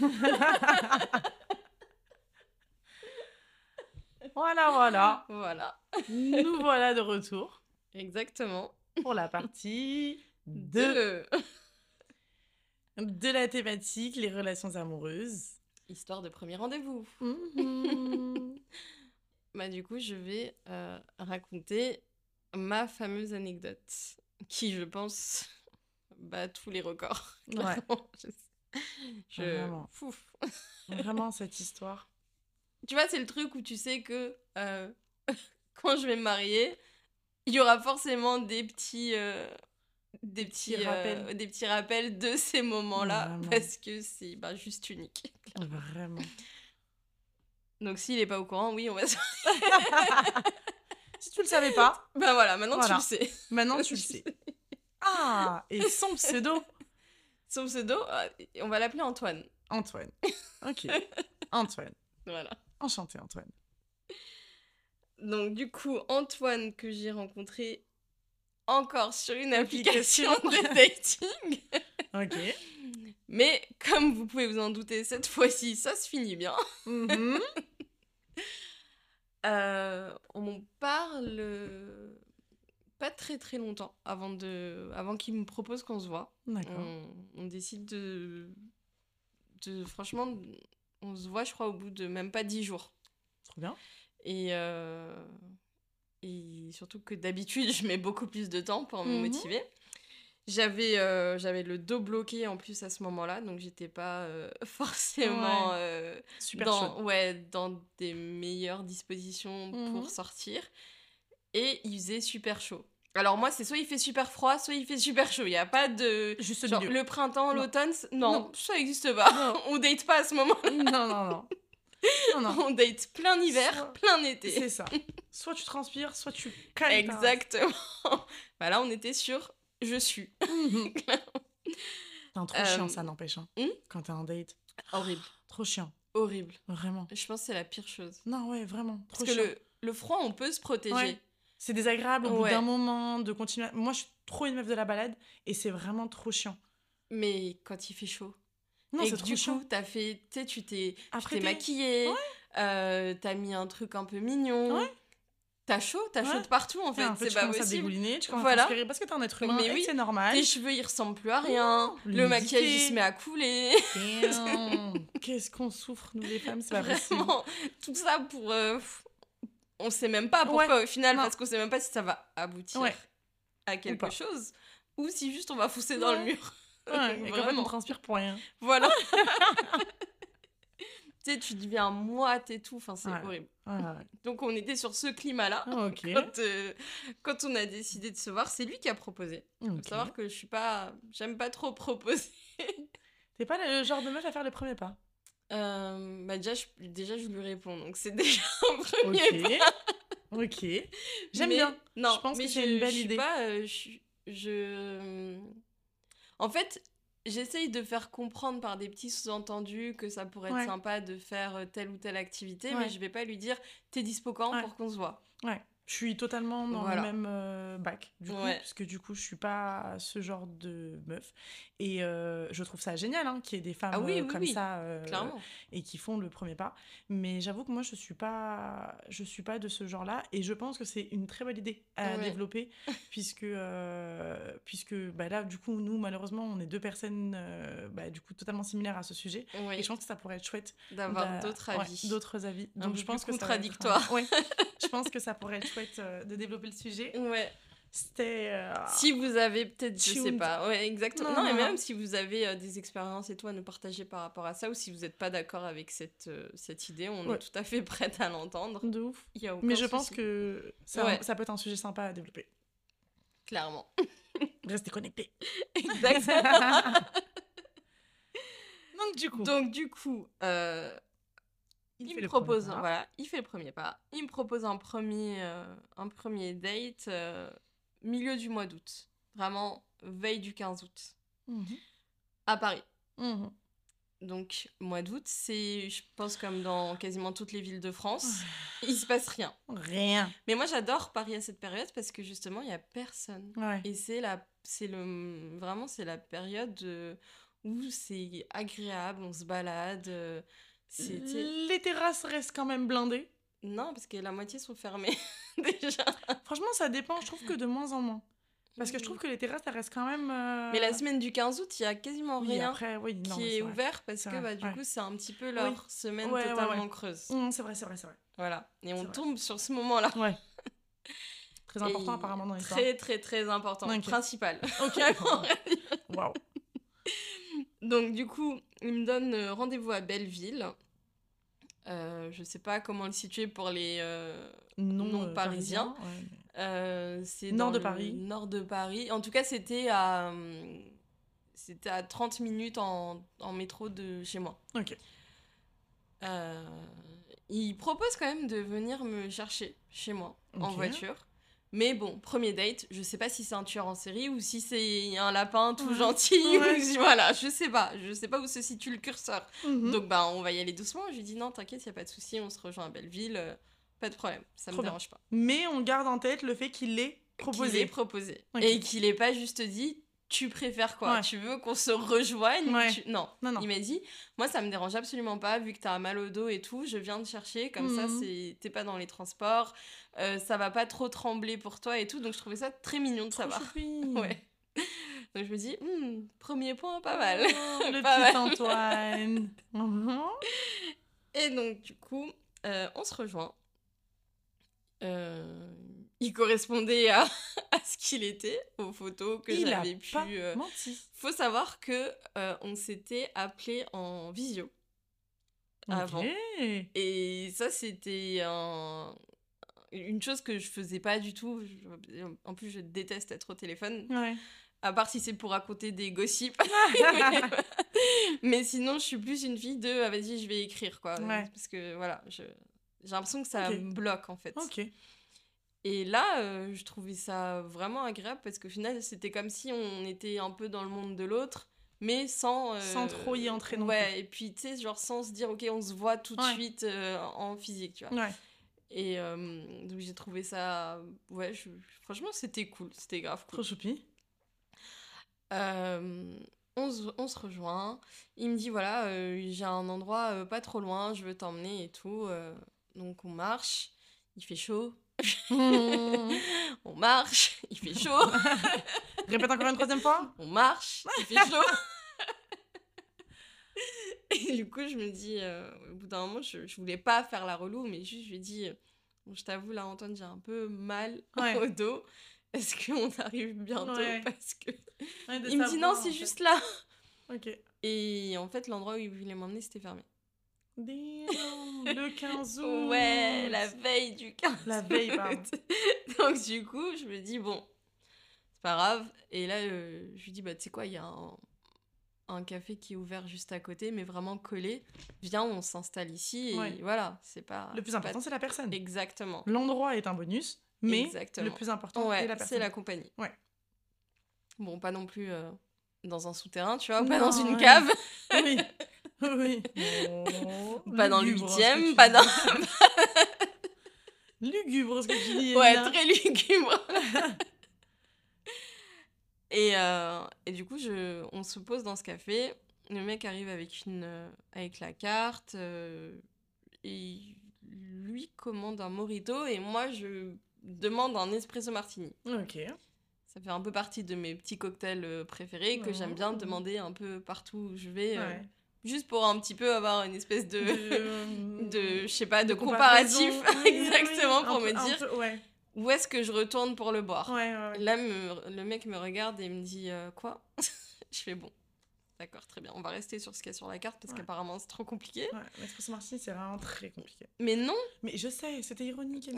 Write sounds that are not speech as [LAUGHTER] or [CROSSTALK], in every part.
[LAUGHS] Voilà, voilà. Voilà. Nous voilà de retour Exactement. pour la partie 2 Deux. [LAUGHS] de la thématique les relations amoureuses. Histoire de premier rendez-vous. Mhm. [LAUGHS] Bah, du coup, je vais euh, raconter ma fameuse anecdote qui, je pense, bat tous les records. Ouais. Clairement, je sais. [LAUGHS] Je... Vraiment. Fouf. [LAUGHS] Vraiment, cette histoire. Tu vois, c'est le truc où tu sais que euh, [LAUGHS] quand je vais me marier, il y aura forcément des petits, euh, des petits, Petits euh, rappels. des petits rappels de ces moments-là parce que c'est bah, juste unique. Vraiment. Donc s'il est pas au courant, oui, on va. se- Si tu le savais pas, ben voilà, maintenant Voilà. tu le sais. maintenant tu le sais. Ah, et son pseudo Son pseudo, euh, on va l'appeler Antoine. Antoine. [LAUGHS] Ok. Antoine. Voilà. Enchanté, Antoine. Donc du coup, Antoine que j'ai rencontré encore sur une application de dating. [LAUGHS] Ok. Mais comme vous pouvez vous en douter, cette fois-ci, ça se finit bien. [LAUGHS] Euh, on parle pas très très longtemps avant, de... avant qu'il me propose qu'on se voit. On, on décide de... de... Franchement, on se voit, je crois, au bout de même pas dix jours. Trop bien. Et, euh, et surtout que d'habitude, [LAUGHS] je mets beaucoup plus de temps pour me Mhm. motiver. J'avais euh, j'avais le dos bloqué en plus à ce moment-là, donc j'étais pas euh, [LAUGHS] forcément euh, Super dans, chaud. ouais, dans des meilleures dispositions Mhm. pour sortir. Et il faisait super chaud. Alors moi, c'est soit il fait super froid, soit il fait super chaud. Il n'y a pas de... Juste Genre, le printemps, Non. l'automne, non, Non. ça n'existe pas. Non. [LAUGHS] On date pas à ce moment. Non, non, non. [LAUGHS] Non, non. On date plein hiver, Soit- plein été. C'est ça. [LAUGHS] Soit tu transpires, soit tu race. Exactement. bah là, on était sur je suis. Mhm. Putain, trop Euh, chiant, ça n'empêche. hein. hmm? Quand t'es en date. Horrible. [GASPS] Trop chiant. Horrible. Vraiment. Je pense que c'est la pire chose. Non, ouais, vraiment. Trop Parce que le, le froid, on peut se protéger. Ouais. C'est désagréable au bout d'un moment de continuer. à- Moi, je suis trop une meuf de la balade et c'est vraiment trop chiant. Mais quand il fait chaud. Non, c'est trop du chiant. coup, t'as fait, tu t'es t'es maquillée, euh, t'as mis un truc un peu mignon. Ouais. T'as chaud, t'as chaud de partout en Fait, C'est tu pas commences à possible. dégouliner, tu commences Voilà. à transpirer parce que t'es un être humain Mais oui. c'est normal. Tes cheveux, ils ressemblent plus à rien. le maquillage, il se met à couler. [LAUGHS] Qu'est-ce qu'on souffre, nous les femmes, c'est pas possible. Vraiment, tout ça pour. euh, on sait même pas pourquoi Ouais, au final, non. parce qu'on sait même pas si ça va aboutir Ouais. à quelque chose ou si juste on va fousser dans le mur. Ouais, et [LAUGHS] on transpire pour rien. Voilà. [LAUGHS] tu sais, tu deviens moite et tout, enfin, c'est Ouais. horrible. Donc, on était sur ce climat-là. Ah. [LAUGHS] Quand, euh, quand on a décidé de se voir, c'est lui qui a proposé. Faut Ok. savoir que je suis pas. J'aime pas trop proposer. T'es pas le genre de meuf à faire les premiers pas. Euh, bah, déjà je, déjà, je lui réponds, donc c'est [LAUGHS] déjà un premier Ok. pas. ok. J'aime bien. Non, Je pense mais que c'est une belle je idée. Pas, euh, je, je- En fait, j'essaye de faire comprendre par des petits sous-entendus que ça pourrait Ouais. être sympa de faire euh, telle ou telle activité, Ouais. mais je vais pas lui dire t'es dispo quand Ouais. pour qu'on se voit. Ouais. Je suis totalement dans Voilà. le même euh, bac, du coup, Ouais. parce que du coup, je suis pas ce genre de meuf. Et euh, je trouve ça génial hein, qu'il y ait des femmes Ah oui, euh, oui, comme oui, ça et qui font le premier pas. Mais j'avoue que moi, je suis pas, je suis pas de ce genre-là, et je pense que c'est une très bonne idée à Ouais. développer, [LAUGHS] puisque, puisque bah là, du coup, nous, malheureusement, on est deux personnes, bah, du coup, totalement similaires à ce sujet. Et je pense que ça pourrait être chouette d'avoir d'a- d'autres avis. d'autres avis. Donc je pense que va être [LAUGHS] je pense que ça pourrait être chouette euh, de développer le sujet. Ouais. C'était. euh, Si vous avez peut-être, je sais pas, ouais, exactement. Non, Non, même si vous avez euh, des expériences et tout à nous partager par rapport à ça, ou si vous n'êtes pas d'accord avec cette, euh, cette idée, on Ouais. est tout à fait [LAUGHS] prête à l'entendre. de ouf. Il y a aucun Mais je pense que ça, Ouais. ça peut être un sujet sympa à développer. Clairement. [LAUGHS] Restez connectés. Exactement. [LAUGHS] Donc du coup, Donc du coup, euh, il, me propose, pas. voilà, il fait le premier pas. Il me propose un premier, euh, un premier date euh, milieu du mois d'août, vraiment veille du 15 août, Mhm. à Paris. Mhm. Donc mois d'août, c'est, je pense comme dans quasiment toutes les villes de France, il se passe rien. rien. Mais moi j'adore Paris à cette période parce que justement il y a personne. Ouais. Et c'est la, c'est le, vraiment c'est la période euh, où c'est agréable, on se balade. Les terrasses restent quand même blindées. Non, parce que la moitié sont fermées [LAUGHS] déjà. Franchement, ça dépend. Je trouve que de moins en moins. Parce que je trouve que les terrasses, ça reste quand même. euh, Mais la semaine du 15 aut, il y a quasiment oui, rien après, oui, non, qui est, ouvert parce que bah, du ouais. coup, c'est un petit peu leur semaine Ouais, totalement ouais. creuse. Hum, c'est vrai, c'est vrai, c'est vrai. Voilà. Et on vrai. tombe sur ce moment-là. Ouais. [LAUGHS] Très important Et apparemment dans l'histoire. Très, très, très important. Principal. Ok. [LAUGHS] Waouh. Donc, du coup, il me donne euh, rendez-vous à Belleville. Euh, je sais pas comment le situer pour les euh, Non, non euh, parisien. ouais, c'est Nord de Paris. Nord de Paris. En tout cas, c'était à, c'était à 30 minutes en, en métro de chez moi. Ok. Euh, il propose quand même de venir me chercher chez moi en voiture. Mais bon, premier date, je sais pas si c'est un tueur en série ou si c'est un lapin tout gentil. Ouais. [LAUGHS] ou voilà, je sais pas. Je sais pas où se situe le curseur. Mhm. Donc bah on va y aller doucement. Je lui dis non, t'inquiète, y a pas de souci, on se rejoint à Belleville. euh, pas de problème, ça me Trop bien. dérange pas. Mais on garde en tête le fait qu'il l'ait qu'il proposé. ait proposé. Et qu'il ait pas juste dit tu préfères quoi Ouais. Tu veux qu'on se rejoigne Ouais. Tu- Non. Non, non. Il m'a dit moi ça me dérange absolument pas vu que t'as mal au dos et tout, je viens te chercher comme ça Mhm. t'es pas dans les transports, euh, ça va pas trop trembler pour toi et tout donc je trouvais ça très mignon de savoir. [LAUGHS] Ouais. Donc je me dis Hmm, premier point pas mal. Oh, le [LAUGHS] Pas petit mal. Antoine. [LAUGHS] Mhm. Et donc, du coup, euh, on se rejoint. Euh, il correspondait à, [LAUGHS] à ce qu'il était, aux photos que j'avais pu. pas euh, menti. Faut savoir que euh, on s'était appelé en visio. avant. Et ça, c'était un- une chose que je faisais pas du tout. Je- En plus, je déteste être au téléphone, Ouais. à part si c'est pour raconter des gossips. [LAUGHS] Mais sinon, je suis plus une fille de ah, vas-y, je vais écrire quoi. Ouais. Parce que voilà, je- j'ai l'impression que ça me bloque en fait. ok. Et là, euh, je trouvais ça vraiment agréable parce qu'au final, c'était comme si on était un peu dans le monde de l'autre, mais sans. euh, Sans trop y entrer non Ouais, et puis tu sais, genre sans se dire, ok, on se voit tout de Ouais. suite euh, en physique, tu vois. Ouais. Et donc j'ai trouvé ça. Ouais, je- franchement, c'était cool, c'était grave cool. Trop choupi. On, se, on se rejoint. Il me dit voilà, euh, j'ai un endroit euh, pas trop loin, je veux t'emmener et tout. euh, donc on marche, il fait chaud. [LAUGHS] on marche, il fait chaud. [LAUGHS] Répète encore une troisième fois? on marche, il fait chaud. [LAUGHS] et du coup, je me dis, euh, au bout d'un moment, je, je voulais pas faire la relou, mais juste je lui ai dit bon, je t'avoue, là, Antoine, j'ai un peu mal Ouais. au dos. Est-ce qu'on arrive bientôt? Ouais. Parce que. Ouais, Il me dit non, c'est juste là. Ok. Et en fait, l'endroit où il voulait m'emmener, c'était fermé. Damn, le 15 août. [LAUGHS] Ouais, la veille du 15 La veille, pardon. août. [LAUGHS] Donc, du coup, je me dis, bon, c'est pas grave. Et là, euh, je lui dis, bah, tu sais quoi, il y a un, un café qui est ouvert juste à côté, mais vraiment collé. Viens, on s'installe ici. Et Ouais. voilà, c'est pas. Le plus important, pas- c'est la personne. Exactement. L'endroit est un bonus, mais Exactement. le plus important Ouais, est la personne. c'est la compagnie. Ouais. Bon, pas non plus euh, dans un souterrain, tu vois, ou pas dans une ouais. cave, Oui. [LAUGHS] Oui. Oh, pas dans tu pas dans. [LAUGHS] Lugubre, ce que tu dis. Ouais, très lugubre. [LAUGHS] et, euh, et du coup, je, on se pose dans ce café. Le mec arrive avec, une, euh, avec la carte. euh, et lui commande un morito. Et moi, je demande un espresso martini. Ok. Ça fait un peu partie de mes petits cocktails préférés que j'aime bien Oh. demander un peu partout où je vais. euh, Ouais. Juste pour un petit peu avoir une espèce de. De, [LAUGHS] je sais pas, de, comparatif. [LAUGHS] Exactement, pour me dire peu- ouais. où est-ce que je retourne pour le boire. Ouais, ouais, ouais. Là, me- le mec me regarde et me dit euh, quoi? [LAUGHS] Je fais bon. D'accord, très bien. On va rester sur ce qu'il y a sur la carte parce qu'apparemment c'est trop compliqué. Ouais, l'espresso martini, c'est vraiment très compliqué. Mais non, Mais je sais, c'était ironique.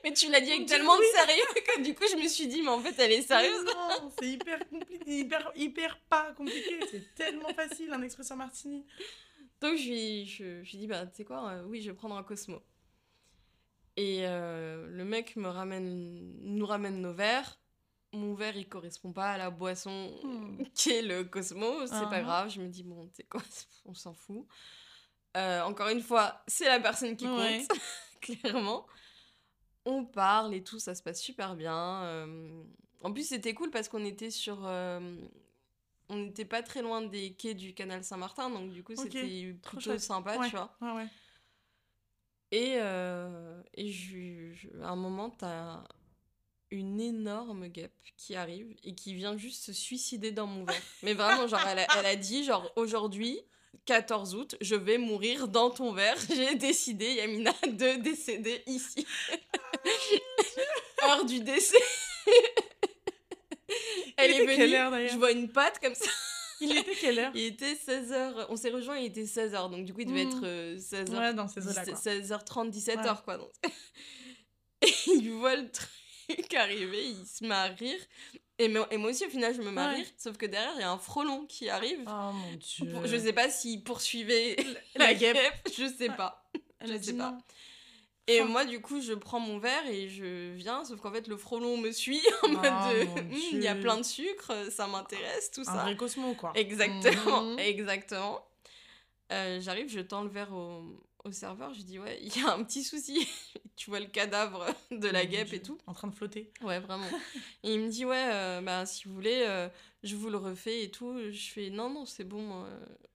[LAUGHS] Mais tu l'as dit avec tellement de sérieux [LAUGHS] que du coup je me suis dit, mais en fait elle est sérieuse. Mais Non, c'est hyper compliqué, hyper, hyper pas compliqué. C'est tellement facile un espresso martini. Donc je lui, je, je lui dis, bah tu sais quoi, euh, oui, je vais prendre un Cosmo. Et euh, le mec me ramène, nous ramène nos verres. Mon verre, il correspond pas à la boisson Hmm. [LAUGHS] qui est le Cosmo. C'est pas Ah. grave. Je me dis, bon, tu sais quoi, on s'en fout. Euh, encore une fois, c'est la personne qui compte, Ouais. clairement. On parle et tout, ça se passe super bien. euh, En plus, c'était cool parce qu'on était sur. euh, on n'était pas très loin des quais du canal Saint-Martin, donc du coup, c'était plutôt sympa, Ouais, tu vois. Ouais, ouais. Et, euh, et je, je- à un moment, t'as une énorme guêpe qui arrive et qui vient juste se suicider dans mon verre. Mais vraiment, genre, elle a, elle a dit, genre, aujourd'hui, 14 août, je vais mourir dans ton verre. [LAUGHS] J'ai décidé, Yamina, de décéder ici. Heure du décès. [LAUGHS] elle Il est venue, heure, je vois une patte comme ça. Il était quelle heure Il était 16h, on s'est rejoint, il était 16h, donc du coup, il devait Mhm. être euh, 16h. Ouais, dans ces eaux-là, quoi. 16h30, 17h, Ouais. quoi. Donc... [LAUGHS] et il voit le truc arriver, il se met à rire. Et, moi- et moi aussi, au final, je me mets à Ouais. rire. Sauf que derrière, il y a un frelon qui arrive. Oh mon dieu. Je sais pas s'il poursuivait La la guêpe. je sais pas. Elle je sais pas. non. Et moi, du coup, je prends mon verre et je viens. Sauf qu'en fait, le frelon me suit [LAUGHS] en Oh, mode de, mon Hum, il y a plein de sucre, ça m'intéresse, tout Un ça. vrai Cosmo, quoi. Exactement, Mhm. [LAUGHS] exactement. Euh, J'arrive, je tends le verre au, au serveur, je dis ouais, il y a un petit souci. [LAUGHS] tu vois le cadavre de la Mon guêpe et tout. En train de flotter. Ouais, vraiment. et il me dit ouais, euh, bah si vous voulez, euh, je vous le refais et tout. Je fais non non c'est bon.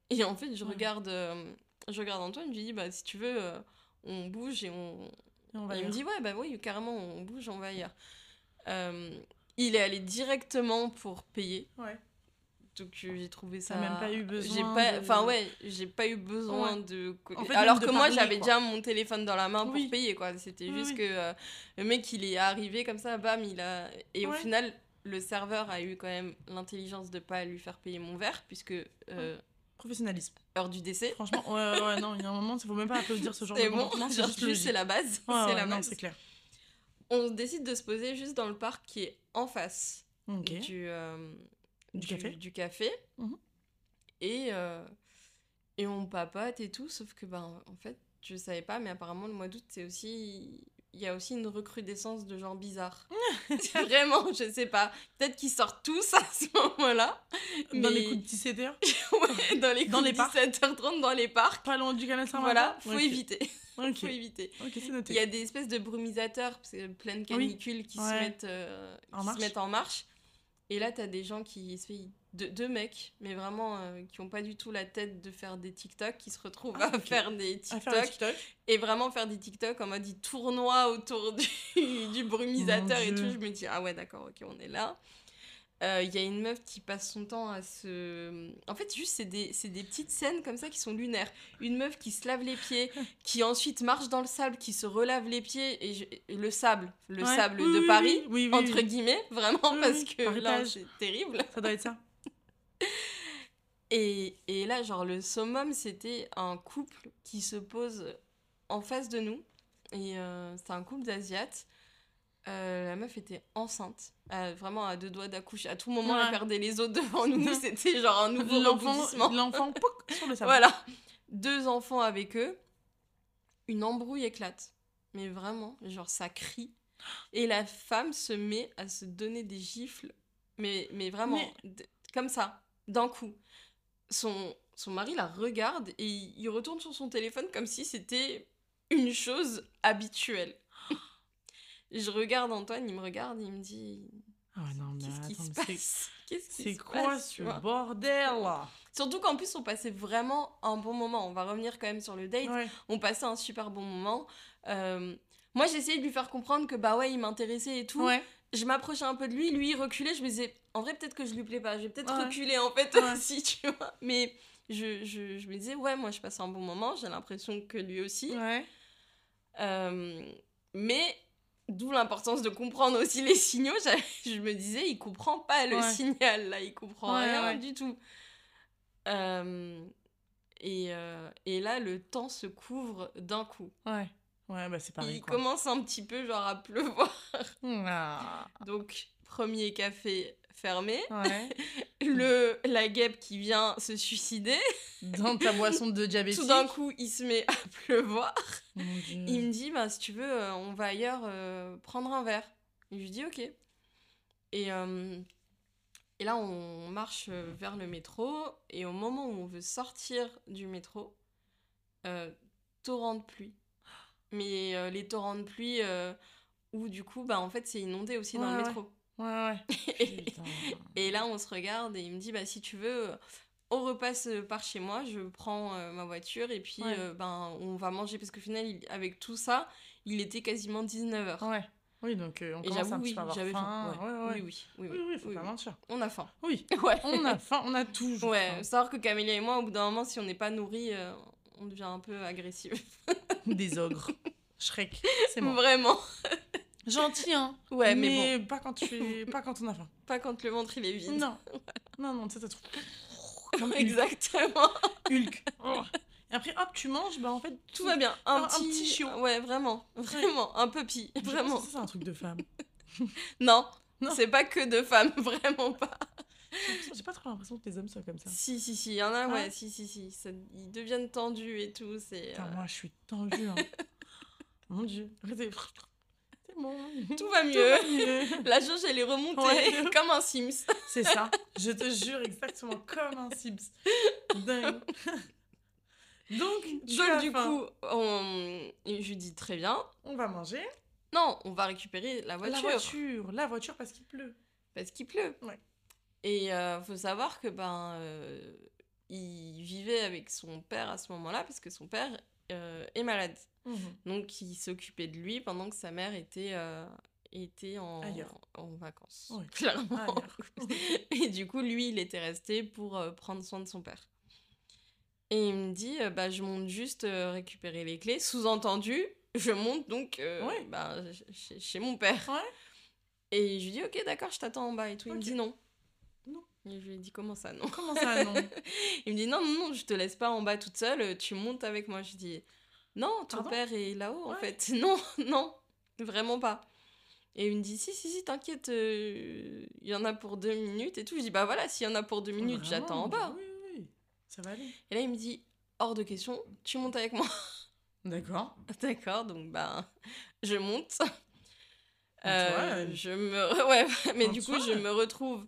Et en fait je Ouais. regarde, euh, je regarde Antoine, je lui dis bah si tu veux, euh, on bouge et on, Et on va il me dit ouais bah oui carrément on bouge, on va ailleurs. Euh, il est allé directement pour payer. Ouais. Donc euh, j'ai trouvé ça. Même pas eu J'ai besoin pas, de- enfin ouais, j'ai pas eu besoin Ouais. de. En fait, Alors de que moi j'avais déjà mon téléphone dans la main pour payer quoi. C'était Oui, juste oui. que euh, le mec il est arrivé comme ça, bam, il a. Et au final le serveur a eu quand même l'intelligence de pas lui faire payer mon verre puisque euh, Professionnalisme. heure du décès. Franchement, ouais, ouais, ouais, non, il y a un moment, il faut même pas applaudir ce genre de bon, comportement, c'est c'est la base. Ouais, c'est la non, base. c'est clair. On décide de se poser juste dans le parc qui est en face du, euh, Du café. du café. Mhm. Et, euh, et on papote et tout, sauf que, ben, en fait, je savais pas, mais apparemment, le mois d'août, c'est aussi. Il y a aussi une recrudescence de gens bizarres. [LAUGHS] Vraiment, je sais pas. Peut-être qu'ils sortent tous à ce moment-là. Dans les coups de 17 heures, [LAUGHS] Ouais, dans les Dans coups les de parcs. 17h30 dans les parcs. pas loin du canal Saint-Martin. Voilà, [LAUGHS] faut éviter. Faut éviter. noté. Il y a des espèces de brumisateurs, parce que pleine canicule qui, se mettent, euh, En qui se marche. mettent en marche. Et là, t'as des gens qui se fait deux, mecs, mais vraiment euh, qui ont pas du tout la tête de faire des TikTok, qui se retrouvent Ah, à faire des À TikTok faire le TikTok. et vraiment faire des TikTok en mode ils tournoient autour du, [LAUGHS] du brumisateur et tout. Je me dis, ah ouais, d'accord, ok, on est là. Euh, Il y a une meuf qui passe son temps à se. En fait, juste, c'est des, des petites scènes comme ça qui sont lunaires. Une meuf qui se lave les pieds, [LAUGHS] qui ensuite marche dans le sable, qui se relave les pieds, et, je- et le sable, le Ouais. sable Oui, de oui, Paris, oui, entre guillemets, vraiment, parce que Paris là, c'est terrible. Ça doit être ça. Et, et là, genre, le summum, c'était un couple qui se pose en face de nous. Et euh, c'était un couple d'Asiates. Euh, la meuf était enceinte, euh, vraiment à deux doigts d'accoucher. À tout moment, Ouais. elle perdait les os devant [LAUGHS] nous. C'était genre un nouveau rebondissement. l'enfant, [LAUGHS] sur le. Voilà. Deux enfants avec eux. Une embrouille éclate. Mais vraiment, genre, ça crie. Et la femme se met à se donner des gifles. Mais, mais vraiment, Mais- comme ça, d'un coup. Son, son mari la regarde et il retourne sur son téléphone comme si c'était une chose habituelle. [GASPS] Je regarde Antoine, il me regarde, il me dit Ah non, mais Qu'est-ce qui se passe? Qu'est-ce C'est quoi ce bordel là? Surtout qu'en plus, on passait vraiment un bon moment. On va revenir quand même sur le date. Ouais. On passait un super bon moment. Euh, moi, j'essayais de lui faire comprendre que bah ouais, il m'intéressait et tout. Ouais. Je m'approchais un peu de lui, lui il reculait. Je me disais, en vrai, peut-être que je lui plais pas. Je vais peut-être Ouais. reculer en fait Ouais. aussi, [LAUGHS] tu vois. Mais je, je, je me disais, ouais, moi, je passe un bon moment. J'ai l'impression que lui aussi. Ouais. Euh, mais d'où l'importance de comprendre aussi les signaux. [LAUGHS] Je me disais, il comprend pas le signal là, il comprend rien du tout. Euh, et, euh, et là, le temps se couvre d'un coup. Ouais. Ouais, bah c'est pareil il quoi. commence un petit peu genre à pleuvoir. Ah. Donc, premier café fermé. Ouais. [LAUGHS] Le, la guêpe qui vient se suicider. Dans ta boisson de [LAUGHS] diabétique. Tout d'un coup, il se met à pleuvoir. Mon Dieu. Il me dit, bah, si tu veux, euh, on va ailleurs euh, prendre un verre. Et je lui dis, ok. Et, euh, et là, on marche vers le métro. Et au moment où on veut sortir du métro, euh, torrent de pluie. Mais euh, les torrents de pluie euh, où, du coup, bah, en fait, c'est inondé aussi dans le ouais. métro. Ouais, ouais. [LAUGHS] Et là, on se regarde et il me dit, bah, si tu veux, on repasse par chez moi, je prends euh, ma voiture et puis Ouais. euh, ben, on va manger. Parce qu'au final, il- avec tout ça, il était quasiment 19h. Ouais. Oui, donc euh, on Et commence un petit oui, peu à avoir faim. faim. Ouais, ouais, Oui, ouais. oui, oui, Oui, oui, faut oui, pas mentir. On a faim. Oui, [LAUGHS] Ouais. on a faim, on a toujours Ouais, faim. savoir que Camélia et moi, au bout d'un moment, si on n'est pas nourris, euh, on devient un peu agressif. [LAUGHS] Des ogres. Shrek, c'est moi. Vraiment. Gentil, hein. Ouais, mais, pas quand tu fais... [LAUGHS] pas quand on a faim. Pas quand le ventre il est vide. Non. [LAUGHS] Non, non, tu sais, trop... Comme Hulk. Exactement. Hulk. Oh. Et après, hop, tu manges, bah en fait... Tout va bien. Un, Un- un petit... chiot. Ouais, vraiment. Vraiment. Un puppy. Vraiment. Ça, c'est un truc de femme. [LAUGHS] Non. Non. C'est pas que de femmes. Vraiment pas. J'ai pas trop l'impression que les hommes soient comme ça. Si, si, si. Il y en a, ouais. Ouais. Si, si, si. Ça- ils deviennent tendus et tout. C'est. Euh, moi, je suis tendue, hein. [LAUGHS] Mon Dieu. Arrêtez. C'est bon. Tout va Tout mieux. va mieux. [LAUGHS] La jauge, elle est remontée Ouais. [LAUGHS] comme un Sims. C'est ça. Je te jure, exactement comme un Sims. Dingue. Donc, tu Donc, as du faim. coup, on... je lui dis très bien. on va manger. Non, on va récupérer la voiture. La voiture. La voiture parce qu'il pleut. Parce qu'il pleut. Ouais. Et euh, faut savoir que ben euh, il vivait avec son père à ce moment-là parce que son père euh, est malade. Donc il s'occupait de lui pendant que sa mère était euh, était en, Ailleurs. en vacances. [LAUGHS] Clairement. [LAUGHS] Et du coup, lui, il était resté pour prendre soin de son père. Et il me dit, bah, je monte juste récupérer les clés. Sous-entendu, je monte donc euh, Ouais. bah, chez, mon père. Ouais. Et je lui dis, ok, d'accord, je t'attends en bas et tout. Il me dit non. Et je lui ai dit, comment ça, non? Comment ça, non? [LAUGHS] Il me dit, non, non, non, je te laisse pas en bas toute seule, tu montes avec moi. Je lui dis, non, ton Pardon? père est là-haut, en fait. [LAUGHS] Non, non, vraiment pas. Et il me dit, si, si, si, t'inquiète, euh, il y en a pour deux minutes et tout. Je dis, bah voilà, s'il y en a pour deux minutes, j'attends en bas. Oui, oui, oui. Ça va aller. Et là, il me dit, hors de question, tu montes avec moi. [LAUGHS] D'accord. D'accord, donc bah, je monte. toi, Euh, je me... Ouais, mais en du coup, toi, je me retrouve...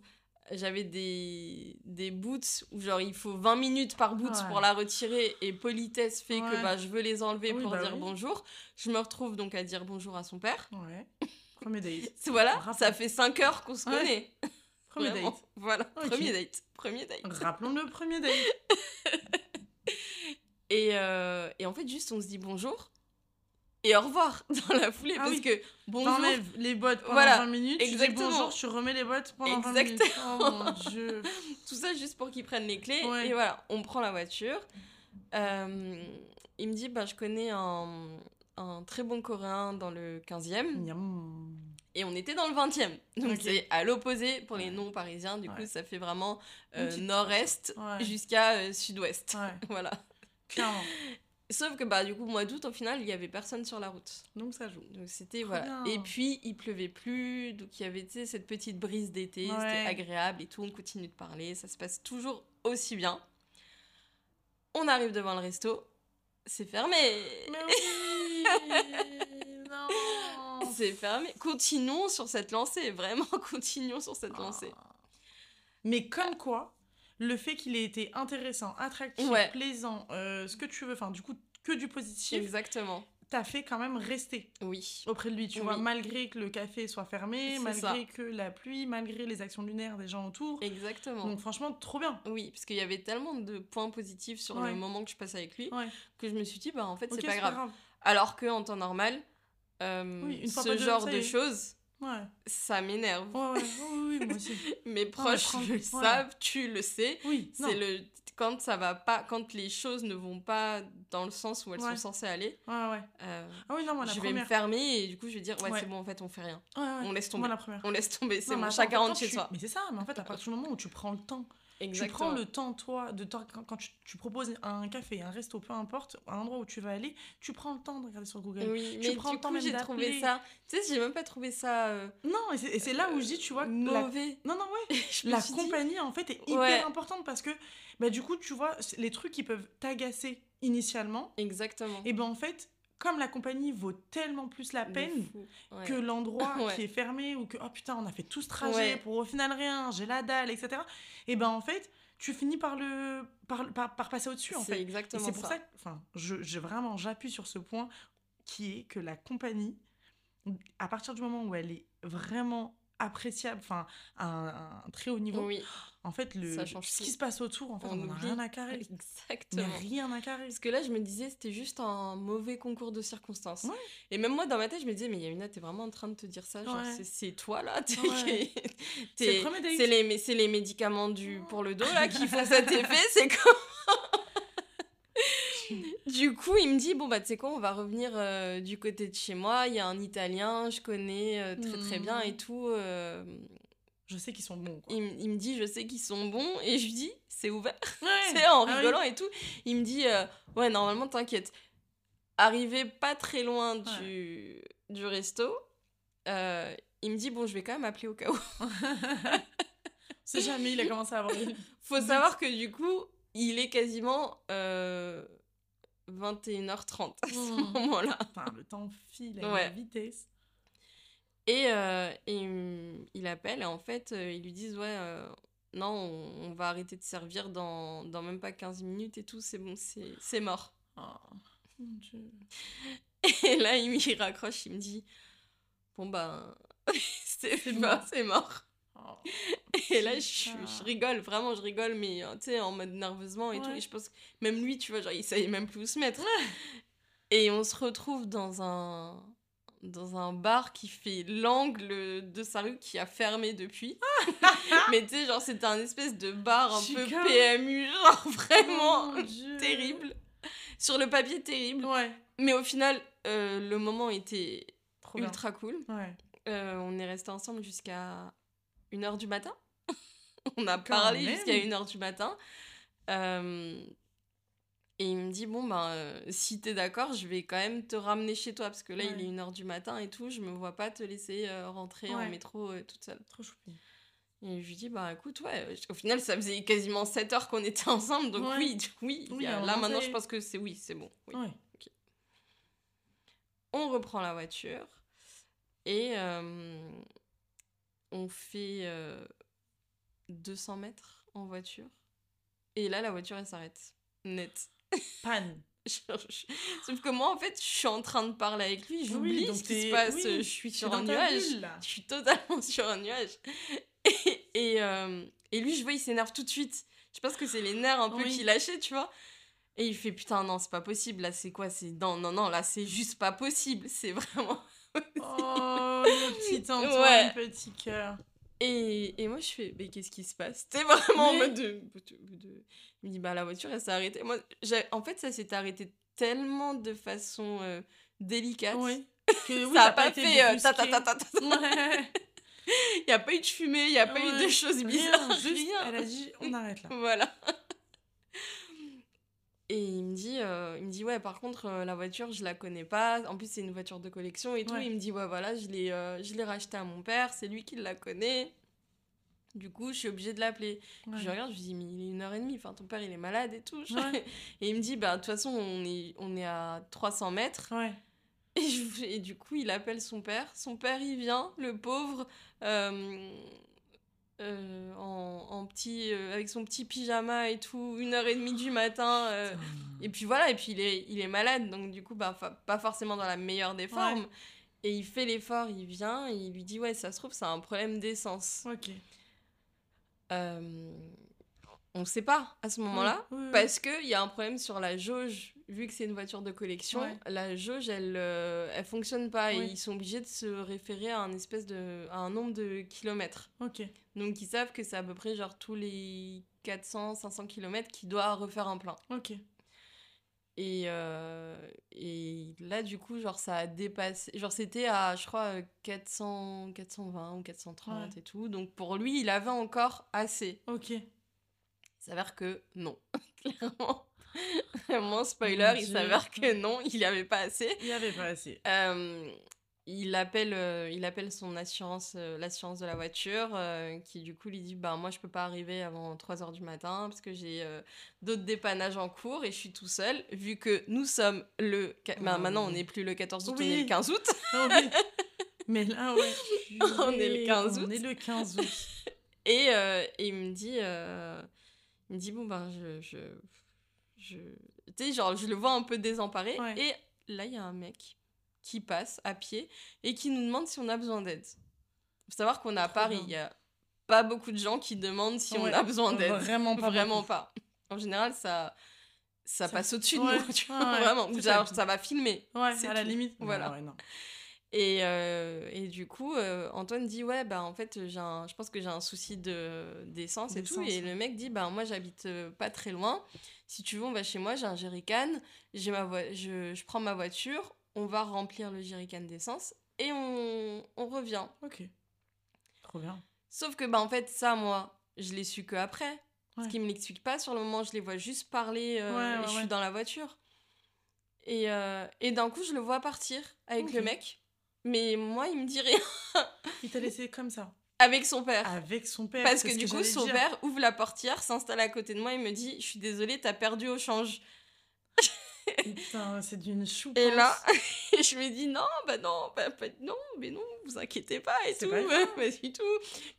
J'avais des... des boots où genre il faut 20 minutes par boot Ouais. pour la retirer et politesse fait que bah, je veux les enlever Oui, pour bah dire oui. bonjour. Je me retrouve donc à dire bonjour à son père. Ouais. Premier date. [LAUGHS] Voilà, Rappel. ça fait 5 heures qu'on se Ouais. connaît. [LAUGHS] Premier Vraiment. date. Voilà, Ok. premier date. Premier date. Rappelons le premier date. [LAUGHS] Et, euh, et en fait, juste on se dit bonjour et au revoir [LAUGHS] dans la foulée Ah parce oui. que bonjour. T'enlèves les bottes pendant Voilà, 20 minutes, tu dis exactement. bonjour, tu remets les bottes pendant 20 minutes. Exactement. Oh mon dieu. [LAUGHS] Tout ça juste pour qu'ils prennent les clés. Ouais. Et voilà, on prend la voiture. Euh, il me dit, bah, je connais un, un très bon coréen dans le 15e. Miam. Et on était dans le 20e. Donc c'est à l'opposé pour les Ouais. non-parisiens. Du coup, ça fait vraiment euh, nord-est Ouais. jusqu'à euh, sud-ouest. [LAUGHS] Voilà. clairement. Sauf que bah du coup mois d'août au final il y avait personne sur la route. Donc ça joue. Donc c'était voilà. bien. Et puis il pleuvait plus, donc il y avait cette petite brise d'été, c'était agréable et tout, on continue de parler, ça se passe toujours aussi bien. On arrive devant le resto, c'est fermé. Mais [LAUGHS] oui Non C'est fermé. Continuons sur cette lancée, vraiment [LAUGHS] continuons sur cette lancée. Ah. Mais comme quoi, le fait qu'il ait été intéressant, attractif, Ouais. plaisant, euh, ce que tu veux, enfin du coup que du positif, Exactement. t'as fait quand même rester Oui. auprès de lui, tu Oui. vois, malgré que le café soit fermé, malgré ça. que la pluie, malgré les actions lunaires des gens autour. Exactement. Donc franchement, trop bien. Oui, parce qu'il y avait tellement de points positifs sur Ouais. le moment que je passe avec lui Ouais. que je me suis dit bah en fait c'est pas grave. Alors que en temps normal, euh, Oui, ce genre de choses, Ouais. ça m'énerve. Ouais, ouais, oui, oui, moi aussi. [LAUGHS] Mes proches prends- le ouais. savent, tu le sais. Oui, non. C'est le quand ça va pas, quand les choses ne vont pas dans le sens où elles sont censées aller, euh, Ah oui, non, moi la je vais première. me fermer et du coup je vais dire ouais, c'est bon en fait on fait rien, on laisse tomber, Moi la on laisse tomber, c'est Non, bon, chacun rentre chez tu- soi. Mais c'est ça, mais en fait, à partir du moment où tu prends le temps, tu prends le temps, toi, de quand, quand tu, tu proposes un café, un resto, peu importe, un endroit où tu vas aller, tu prends le temps de regarder sur Google. Oui, Tu mais prends du le temps coup j'ai trouvé ça, tu sais j'ai même pas trouvé ça euh, Non, et c'est là où je dis, tu vois, que la... mauvais. Non, non, ouais. [LAUGHS] La dit, compagnie, en fait, est hyper Ouais. importante parce que, bah, du coup, tu vois, les trucs qui peuvent t'agacer initialement, Exactement. et ben en fait, comme la compagnie vaut tellement plus la peine ouais. que l'endroit [LAUGHS] Ouais. qui est fermé ou que, oh putain, on a fait tout ce trajet Ouais. pour au final rien, j'ai la dalle, etc. Et ben en fait, tu finis par le par, par, par passer au-dessus, en C'est fait. Exactement c'est pour ça, que- enfin, je, je- vraiment, j'appuie sur ce point qui est que la compagnie, à partir du moment où elle est vraiment appréciable, enfin, à un, un très haut niveau. Oui, En fait, le, Ça change ce qui se passe autour, en fait, On a oublie. rien à carrer. [LAUGHS] Exactement. rien à carrer. Parce que là, je me disais, c'était juste un mauvais concours de circonstances. Ouais. Et même moi, dans ma tête, je me disais, mais Yamina, t'es vraiment en train de te dire ça Genre, Ouais. c'est- toi là [LAUGHS] Ouais. C'est le les, les médicaments du, pour le dos là qui font cet [LAUGHS] effet, c'est comme. du coup, il me dit, bon, bah, tu sais quoi, on va revenir euh, du côté de chez moi. Il y a un Italien, je connais euh, très très bien et Mhm. tout. euh, Je sais qu'ils sont bons, quoi. il, me dit, je sais qu'ils sont bons. Et je lui dis, c'est ouvert. Ouais. [LAUGHS] C'est en Ah oui. rigolant et tout. Il me dit, euh, ouais, normalement, t'inquiète. Arrivé pas très loin du, du resto, euh, il me dit, bon, je vais quand même appeler au cas où. [LAUGHS] C'est jamais, il a commencé à avoir. [LAUGHS] Faut savoir que du coup, il est quasiment euh, 21h30 à ce Mm. moment-là. Enfin, le temps file à Ouais. une vitesse. Et, euh, et il, il appelle et en fait, euh, ils lui disent, ouais, euh, non, on, on va arrêter de servir dans, dans même pas 15 minutes et tout, c'est bon, c'est c'est mort. Oh, mon Dieu. Et là, il me raccroche, il me dit Bon, ben, [LAUGHS] c'est mort, c'est mort. Oh, Et là, je, je rigole, vraiment, je rigole, mais tu sais, en mode nerveusement et tout. Et je pense que même lui, tu vois, genre, il savait même plus où se mettre. Et on se retrouve dans un, dans un bar qui fait l'angle de sa rue qui a fermé depuis. [LAUGHS] mais tu sais, genre, c'était un espèce de bar un peu. PMU, genre vraiment Oh, Dieu. terrible. Sur le papier, terrible. Ouais. Mais au final, euh, le moment était Trop bien. ultra cool. Ouais. Euh, on est resté ensemble jusqu'à 1h du matin. [LAUGHS] on a Quand parlé jusqu'à 1h du matin. Euh, et il me dit, bon, ben, euh, si t'es d'accord, je vais quand même te ramener chez toi. Parce que là, il est 1h du matin et tout. Je me vois pas te laisser euh, rentrer en métro euh, toute seule. Trop choupi. Et je lui dis, bah écoute, ouais, au final, ça faisait quasiment 7 heures qu'on était [LAUGHS] ensemble. Donc Ouais. oui, oui. Oui, a- là, maintenant, je pense que c'est oui, c'est bon. oui. Ouais. On reprend la voiture et on fait euh, 200 mètres en voiture. Et là, la voiture, elle s'arrête. Net. Panne. [LAUGHS] Sauf que moi, en fait, je suis en train de parler avec lui, j'oublie ce qui se passe, oui, je suis sur un nuage. bulle. Je suis totalement [LAUGHS] sur un nuage. Et, et, euh, et lui, je vois, il s'énerve tout de suite. Je pense que c'est les nerfs un peu Oui. qui lâchaient, tu vois. Et il fait putain, non, c'est pas possible. Là, c'est quoi? C'est non, non, non, là, c'est juste pas possible. C'est vraiment. [LAUGHS] Oh, le petit Antoine, Ouais. petit cœur. Et, et moi, je fais, mais qu'est-ce qui se passe? [LAUGHS] C'était vraiment en mode de, de- Il me dit, bah, la voiture, elle s'est arrêtée. Moi, en fait, ça s'est arrêté tellement de façon euh, délicate. Oui. [LAUGHS] Que, oui, ça a t'as pas fait euh, ta, ta. Ouais. [LAUGHS] Il n'y a pas eu de fumée, il n'y a pas eu de choses Rien, bizarres. juste, rien. elle a dit, on arrête là. Voilà. Et il me dit, euh, il me dit ouais, par contre, euh, la voiture, je la connais pas. En plus, c'est une voiture de collection et tout. Ouais. Il me dit, ouais, voilà, je l'ai euh, je l'ai rachetée à mon père, c'est lui qui la connaît. Du coup, je suis obligée de l'appeler. Ouais. Je regarde, je lui dis, mais il est une heure et demie, enfin, ton père, il est malade et tout. Ouais. [LAUGHS] Et il me dit, bah, de toute façon, on est, on est à 300 mètres. Ouais. Et, je- et du coup, il appelle son père. Son père, il vient, le pauvre, euh, en, en petit, euh, avec son petit pyjama et tout, une heure et demie du matin. euh, et puis voilà, et puis il est, il est malade, donc du coup, bah, fa- pas forcément dans la meilleure des formes. Et il fait l'effort, il vient, et il lui dit, ouais, ça se trouve, c'est un problème d'essence. Ok. On sait pas à ce moment-là. Oui, oui, oui. Parce qu'il y a un problème sur la jauge, vu que c'est une voiture de collection, Ouais. la jauge, elle, euh, elle fonctionne pas et ils sont obligés de se référer à un espèce de, à un nombre de kilomètres. Ok. Donc ils savent que c'est à peu près genre tous les 400, 500 kilomètres qu'il doit refaire un plein. Ok. Et, euh, et là, du coup, genre ça a dépassé, genre c'était à, je crois, euh, 400, 420 ou 430 et tout. Donc pour lui, il avait encore assez. Ok. Il s'avère que non. [LAUGHS] Clairement. [LAUGHS] Vraiment, spoiler, Mon il s'avère que non, il n'y avait pas assez. Il y avait pas assez. Euh, il, appelle, euh, il appelle son assurance, euh, l'assurance de la voiture, qui du coup lui dit bah, Moi, je peux pas arriver avant 3h du matin parce que j'ai d'autres dépannages en cours et je suis tout seul, vu que nous sommes le. bah, Oh, maintenant, on n'est plus le 14 août, on est le 15 août. Ah oui. [LAUGHS] Mais là, ouais. On est le purée, 15 On août. est le 15 août. [LAUGHS] Et, et il me dit, il me dit bon ben je, je, je, tu sais genre je le vois un peu désemparé. Ouais. Et là il y a un mec qui passe à pied et qui nous demande si on a besoin d'aide. Faut savoir qu'on est à Paris, il y a pas beaucoup de gens qui demandent si on a besoin d'aide. Vraiment pas. Vraiment beaucoup. pas. En général, ça, ça, Ça- passe au-dessus ouais, de nous, tu vois, vraiment. Ça. genre, ça va filmer. Ouais, C'est à la limite. Voilà. Non. Et, euh, et du coup, euh, Antoine dit Ouais, bah en fait, j'ai un- je pense que j'ai un souci de- d'essence et tout. Et le mec dit Bah moi, j'habite euh, pas très loin. Si tu veux, on va chez moi, j'ai un jerrycan. J'ai ma je, je prends ma voiture, on va remplir le jerrycan d'essence et on, on revient. Ok. Trop bien. Sauf que, bah en fait, ça, moi, je l'ai su que après. Ouais. Parce qu'il me l'explique pas. Sur le moment, je les vois juste parler euh, Ouais, et je suis dans la voiture. Et, et d'un coup, je le vois partir avec le mec. Mais moi, il me dit rien [LAUGHS] Il t'a laissé comme ça. avec son père. Avec son père. Parce que du coup, son dire. père ouvre la portière, s'installe à côté de moi et me dit Je suis désolée, t'as perdu au change. Putain, c'est d'une choupe. Et là, [LAUGHS] je me dis Non, bah non, bah, pas- non, mais non, vous inquiétez pas et tout, pas pas du tout.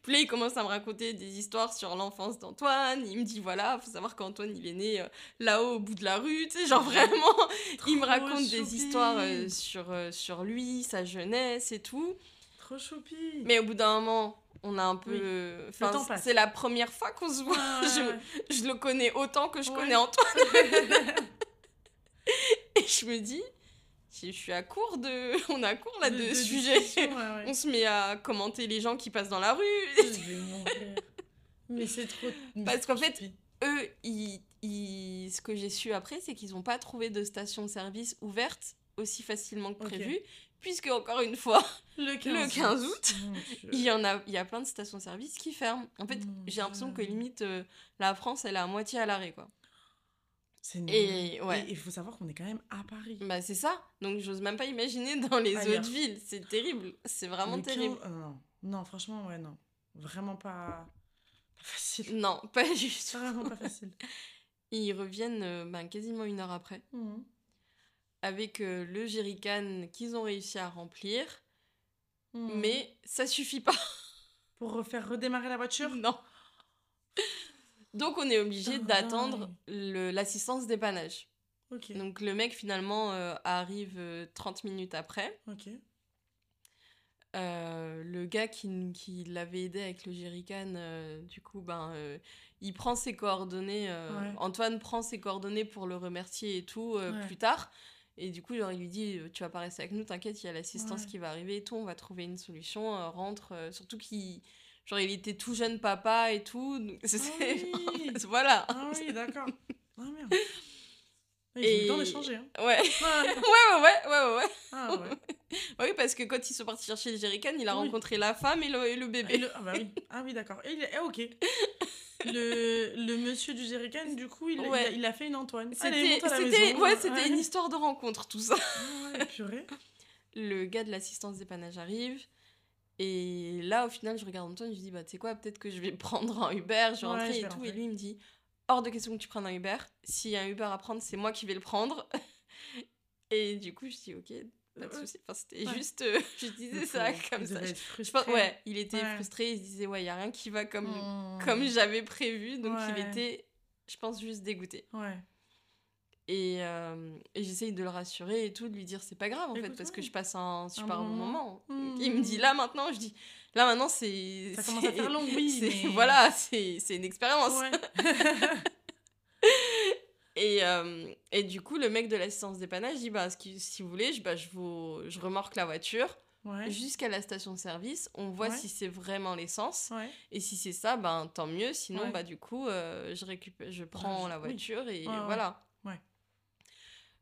Puis là, il commence à me raconter des histoires sur l'enfance d'Antoine. Il me dit Voilà, faut savoir qu'Antoine, il est né euh, là-haut au bout de la rue, tu sais, genre vraiment. [LAUGHS] il me raconte des histoires euh, sur, euh, sur lui, sa jeunesse et tout. Trop choupi. Mais au bout d'un moment, on a un peu. Oui. c'est la première fois qu'on se voit. [LAUGHS] Je, le connais autant que je Ouais. connais Antoine. Je me dis, je suis à court de. [LAUGHS] On à court là de, de sujets. discussion, ouais, ouais. On se met à commenter les gens qui passent dans la rue. Mais c'est trop. Parce qu'en fait. Eux, ils, ils- ce que j'ai su après, c'est qu'ils n'ont pas trouvé de station-service ouverte aussi facilement que prévu. Puisque, encore une fois, le 15, le 15 août, [LAUGHS] Dieu. il y en a, il y a plein de stations-service qui ferment. En fait, j'ai l'impression que limite, euh, la France, elle est à moitié à l'arrêt, quoi. C'est Et ouais. il faut savoir qu'on est quand même à Paris. Bah c'est ça. Donc j'ose même pas imaginer [LAUGHS] dans les Ailleurs. autres villes. C'est terrible. C'est vraiment Le 15 terrible. euh, non. non, franchement, ouais, non. Vraiment pas, pas facile. [LAUGHS] Non, pas du tout. Vraiment pas facile. [LAUGHS] Ils reviennent euh, ben, quasiment une heure après Mhm. avec euh, le jerrycan qu'ils ont réussi à remplir. Mhm. Mais ça suffit pas. Pour refaire redémarrer la voiture? Non. Donc on est obligé Putain, d'attendre l'assistance dépannage. Ok. Donc le mec finalement euh, arrive euh, 30 minutes après. Euh, le gars qui, qui l'avait aidé avec le jerrycan, euh, du coup, ben, euh, il prend ses coordonnées. euh, Ouais. Antoine prend ses coordonnées pour le remercier et tout euh, Ouais. plus tard. Et du coup, genre, il lui dit euh, Tu vas pas rester avec nous, t'inquiète, il y a l'assistance Ouais. qui va arriver et tout, on va trouver une solution. euh, rentre. euh, surtout qu'il. Genre, il était tout jeune papa et tout. Ah oui. [LAUGHS] voilà. Ah oui, d'accord. Ah merde. [LAUGHS] Ils ont eu le temps d'échanger. Hein. Ouais. Ah, [LAUGHS] ouais, ouais, ouais, ouais, ouais. ah ouais. Oui, parce que quand ils sont partis chercher le jerrycan, il a Oui. rencontré la femme et le, et le bébé. Et le- Ah bah oui. Ah oui, d'accord. Et il est... ah, ok. Le... le monsieur du jerrycan, du coup, il, Ouais. il, a, il a fait une Antoine. C'était, c'était, ouais, c'était une histoire de rencontre, tout ça. Ah ouais, purée. Le gars de l'assistance dépannage arrive. Et là, au final, je regarde Antoine, je lui dis, bah, tu sais quoi, peut-être que je vais [LAUGHS] prendre un Uber, je vais rentrer et vais tout. rentrer. Et lui, il me dit, hors de question que tu prennes un Uber. S'il y a un Uber à prendre, c'est moi qui vais le prendre. [LAUGHS] et du coup, je dis, ok, pas de souci. Enfin, c'était Ouais. juste, euh, je disais [LAUGHS] ça comme ça. Je, je pense, ouais, il était Ouais. frustré, il se disait, ouais, il y a rien qui va comme, Mmh. comme j'avais prévu. Donc, il était, je pense, juste dégoûté. Ouais. Et, euh, et j'essaye de le rassurer et tout, de lui dire c'est pas grave en fait, parce que je passe un super bon bon moment. moment. Il me dit là maintenant, je dis là maintenant c'est. Ça commence à faire long, oui, [LAUGHS] mais- Voilà, c'est c'est une expérience. Ouais. [LAUGHS] Et, euh, et du coup, le mec de l'assistance dépannage dit bah, si vous voulez, je, bah, je, vous, je remorque la voiture ouais. jusqu'à la station-service, on voit Ouais. si c'est vraiment l'essence. Ouais. Et si c'est ça, ben tant mieux. Sinon, bah du coup, euh, je récupère, je prends je- la voiture et voilà.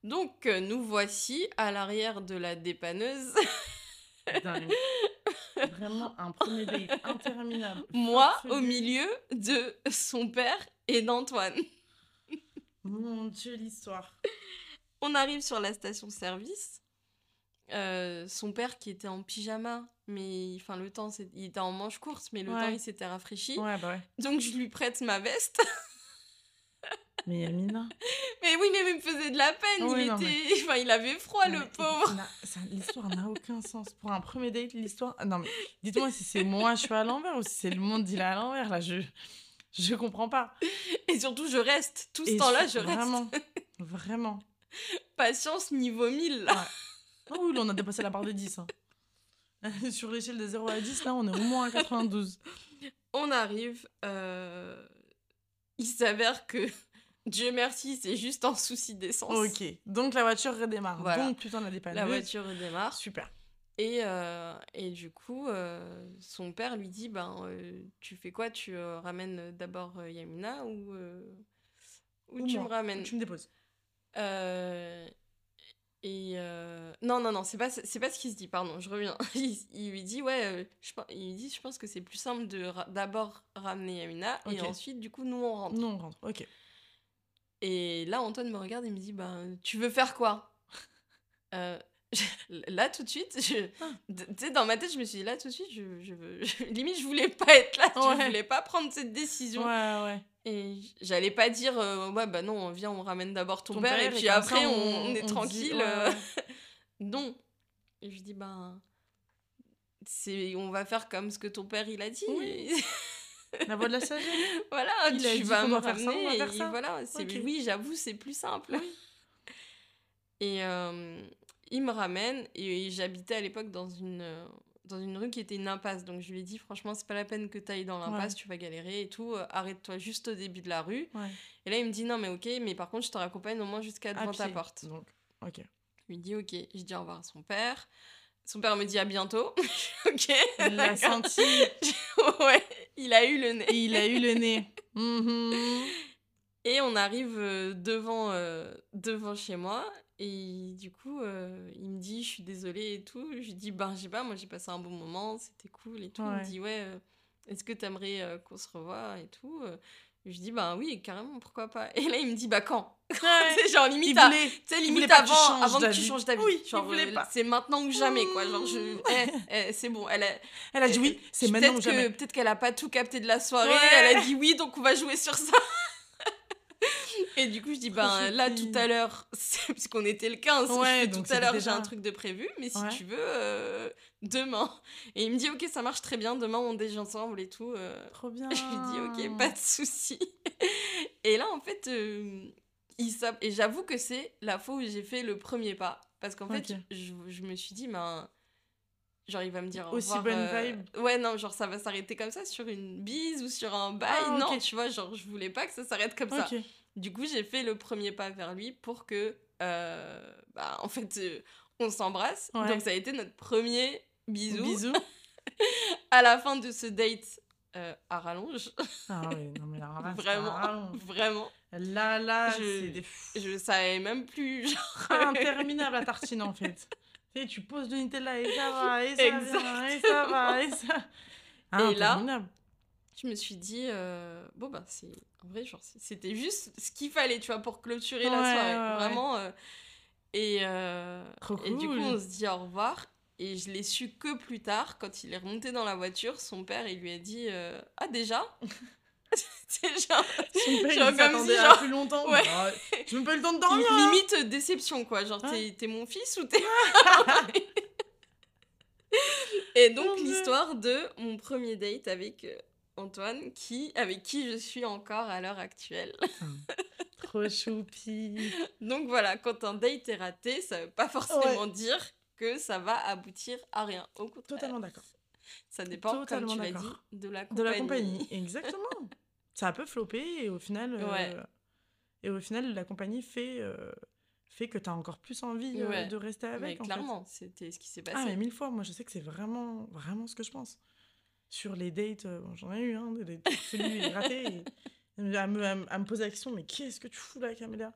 Donc euh, nous voici à l'arrière de la dépanneuse. [LAUGHS] Dingue. Vraiment un premier date [LAUGHS] interminable. Moi au milieu de son père et d'Antoine. Mon Dieu, l'histoire. On arrive sur la station-service. Euh, son père qui était en pyjama, mais enfin le temps, il était en manche courte, mais le Ouais. temps il s'était rafraîchi. Ouais, bah ouais. Donc je lui prête ma veste. [LAUGHS] Mais Yamina. [LAUGHS] Mais oui, mais il me faisait de la peine. Oui, il non, était, enfin il avait froid Non, le pauvre. L'histoire n'a aucun sens. Pour un premier date, l'histoire. ah, Non, mais dites-moi si c'est moi je suis à l'envers ou si c'est le monde il est à l'envers. Là, je. Je comprends pas. Et surtout, je reste. Tout ce temps-là, je- je reste. Vraiment. [LAUGHS] Vraiment. Patience niveau 1000. là. Ah oui, là, on a dépassé la barre des 10. hein. [LAUGHS] Sur l'échelle de 0 à 10, là, on est au moins à 92. On arrive. euh, Il s'avère que, Dieu merci, c'est juste un souci d'essence. Ok, donc la voiture redémarre. Voilà. Donc putain, la dépanneuse. La voiture redémarre. Super. Et, euh, et du coup, euh, son père lui dit ben, euh, Tu fais quoi? Tu ramènes d'abord Yamina ou, ou, Ou tu moi. me ramènes? Tu me déposes. Et non, non, non, c'est pas, c'est pas ce qu'il se dit, pardon, je reviens. [LAUGHS] Il, il lui dit, ouais, je, il lui dit, je pense que c'est plus simple de ra- d'abord ramener Yamina et ensuite, du coup, nous on rentre. Non, on rentre. Ok. Et là, Antoine me regarde et me dit, bah, tu veux faire quoi? [LAUGHS] Euh, Là, tout de suite, Ah. tu sais, dans ma tête, je me suis dit, là, tout de suite, je, je veux... [LAUGHS] limite, je voulais pas être là, Ouais. je voulais pas prendre cette décision. Ouais, ouais. Et j'allais pas dire, euh, ouais, bah non, viens, on ramène d'abord ton, Ton père, et puis après, ça, on, est on dit- tranquille. ouais, ouais. [LAUGHS] non. Et je lui dis, ben, on va faire comme ce que ton père, il a dit. Oui. La voix de la sagesse. [LAUGHS] voilà, Il tu dit vas me faire ça, on va faire ça. voilà, c'est, Ok. oui, j'avoue, c'est plus simple. [LAUGHS] Et euh, il me ramène, et j'habitais à l'époque dans une, euh, dans une rue qui était une impasse. Donc je lui ai dit, franchement, c'est pas la peine que tu ailles dans l'impasse, tu vas galérer et tout. euh, Arrête-toi juste au début de la rue. Ouais. Et là, il me dit, non, mais ok, mais par contre, je te raccompagne au moins jusqu'à devant ta porte. Donc, ok. Je lui dis, ok. Je dis au revoir à son père. Son père me dit à bientôt. [LAUGHS] ok. Il l'a senti [LAUGHS] ouais, il a eu le nez. et il a eu le nez. [LAUGHS] Mhm. Et on arrive euh, devant, euh, devant chez moi. Et du coup, euh, il me dit, je suis désolée et tout. Je lui dis, ben, je sais pas, moi j'ai passé un bon moment, c'était cool et tout. Il Ouais. me dit, ouais, euh, est-ce que t'aimerais qu'on se revoie et tout Je dis, ben oui, carrément, pourquoi pas. Et là, il me dit, bah quand? [LAUGHS] C'est genre limite, tu limite pas que tu avant, avant que tu changes d'avis. Oui, Genre, euh, pas. c'est maintenant ou jamais, quoi. Genre, je... [LAUGHS] eh, eh, c'est bon. Elle a... Elle a dit oui, c'est maintenant ou peut-être jamais. Peut-être qu'elle a pas tout capté de la soirée. Ouais. Elle a dit oui, donc on va jouer sur ça. Et du coup, je dis, ben là, tout à l'heure, [LAUGHS] c'est- puisqu'on était le 15, je Ouais, fais, donc tout à l'heure, j'ai un truc de prévu, mais si Ouais. tu veux, euh, demain. Et il me dit, ok, ça marche très bien, demain on déjeune ensemble et tout. euh. Trop bien. [LAUGHS] Je lui dis, ok, pas de souci. [LAUGHS] Et là, en fait, euh, il et j'avoue que c'est la fois où j'ai fait le premier pas. Parce qu'en fait, je, je me suis dit, ben. Genre, il va me dire. au Aussi revoir, bonne euh, vibe. Ouais, non, genre, ça va s'arrêter comme ça sur une bise ou sur un bail? Ah, Non, tu vois, genre, je voulais pas que ça s'arrête comme ça. Du coup, j'ai fait le premier pas vers lui pour que. euh, bah, en fait, euh, on s'embrasse. Ouais. Donc, ça a été notre premier bisou. Bisous. [LAUGHS] À la fin de ce date euh, à rallonge. Ah oui, non mais là, c'est Vraiment. Vraiment. Là, là, Je- des Je savais même plus. [LAUGHS] Genre... interminable la tartine en fait. [LAUGHS] Tu sais, tu poses de Nutella et ça va, et ça vient, et ça va, et ça. Ah, Et là, interminable. Je me suis dit, euh, bon, bah, c'est. En vrai, genre, c'était juste ce qu'il fallait, tu vois, pour clôturer la soirée. ouais, ouais. Vraiment. euh, Et, euh, Trop et du coup, on se dit au revoir. Et je l'ai su que plus tard, quand il est remonté dans la voiture, son père, il lui a dit Ah, déjà? [LAUGHS] C'est genre. Son père, genre il comme s'attendait si, à genre- plus longtemps. Ouais. Bah, j'ai même pas eu le temps de dormir. hein. Limite déception, quoi. Genre, Ah. t'es t'es mon fils ou t'es. [LAUGHS] Et donc, l'histoire de mon premier date avec Antoine, qui, avec qui je suis encore à l'heure actuelle. Trop [LAUGHS] choupi. Donc voilà, quand un date est raté, ça veut pas forcément dire que ça va aboutir à rien. Au contraire, Totalement d'accord. ça dépend, totalement comme tu l'as dit, de la compagnie. De la compagnie, exactement. ça peut flopper et au final, euh, et au final, la compagnie fait, euh, fait que tu as encore plus envie euh, Ouais. de rester Mais avec. fait. clairement, c'était ce qui s'est passé. Ah, mais mille fois, moi je sais que c'est vraiment, vraiment ce que je pense. Sur les dates, euh, bon, j'en ai eu, hein, des dates farfelues et ratées. et- à, me, à me- à me poser la question, mais qu'est-ce que tu fous là, Camélia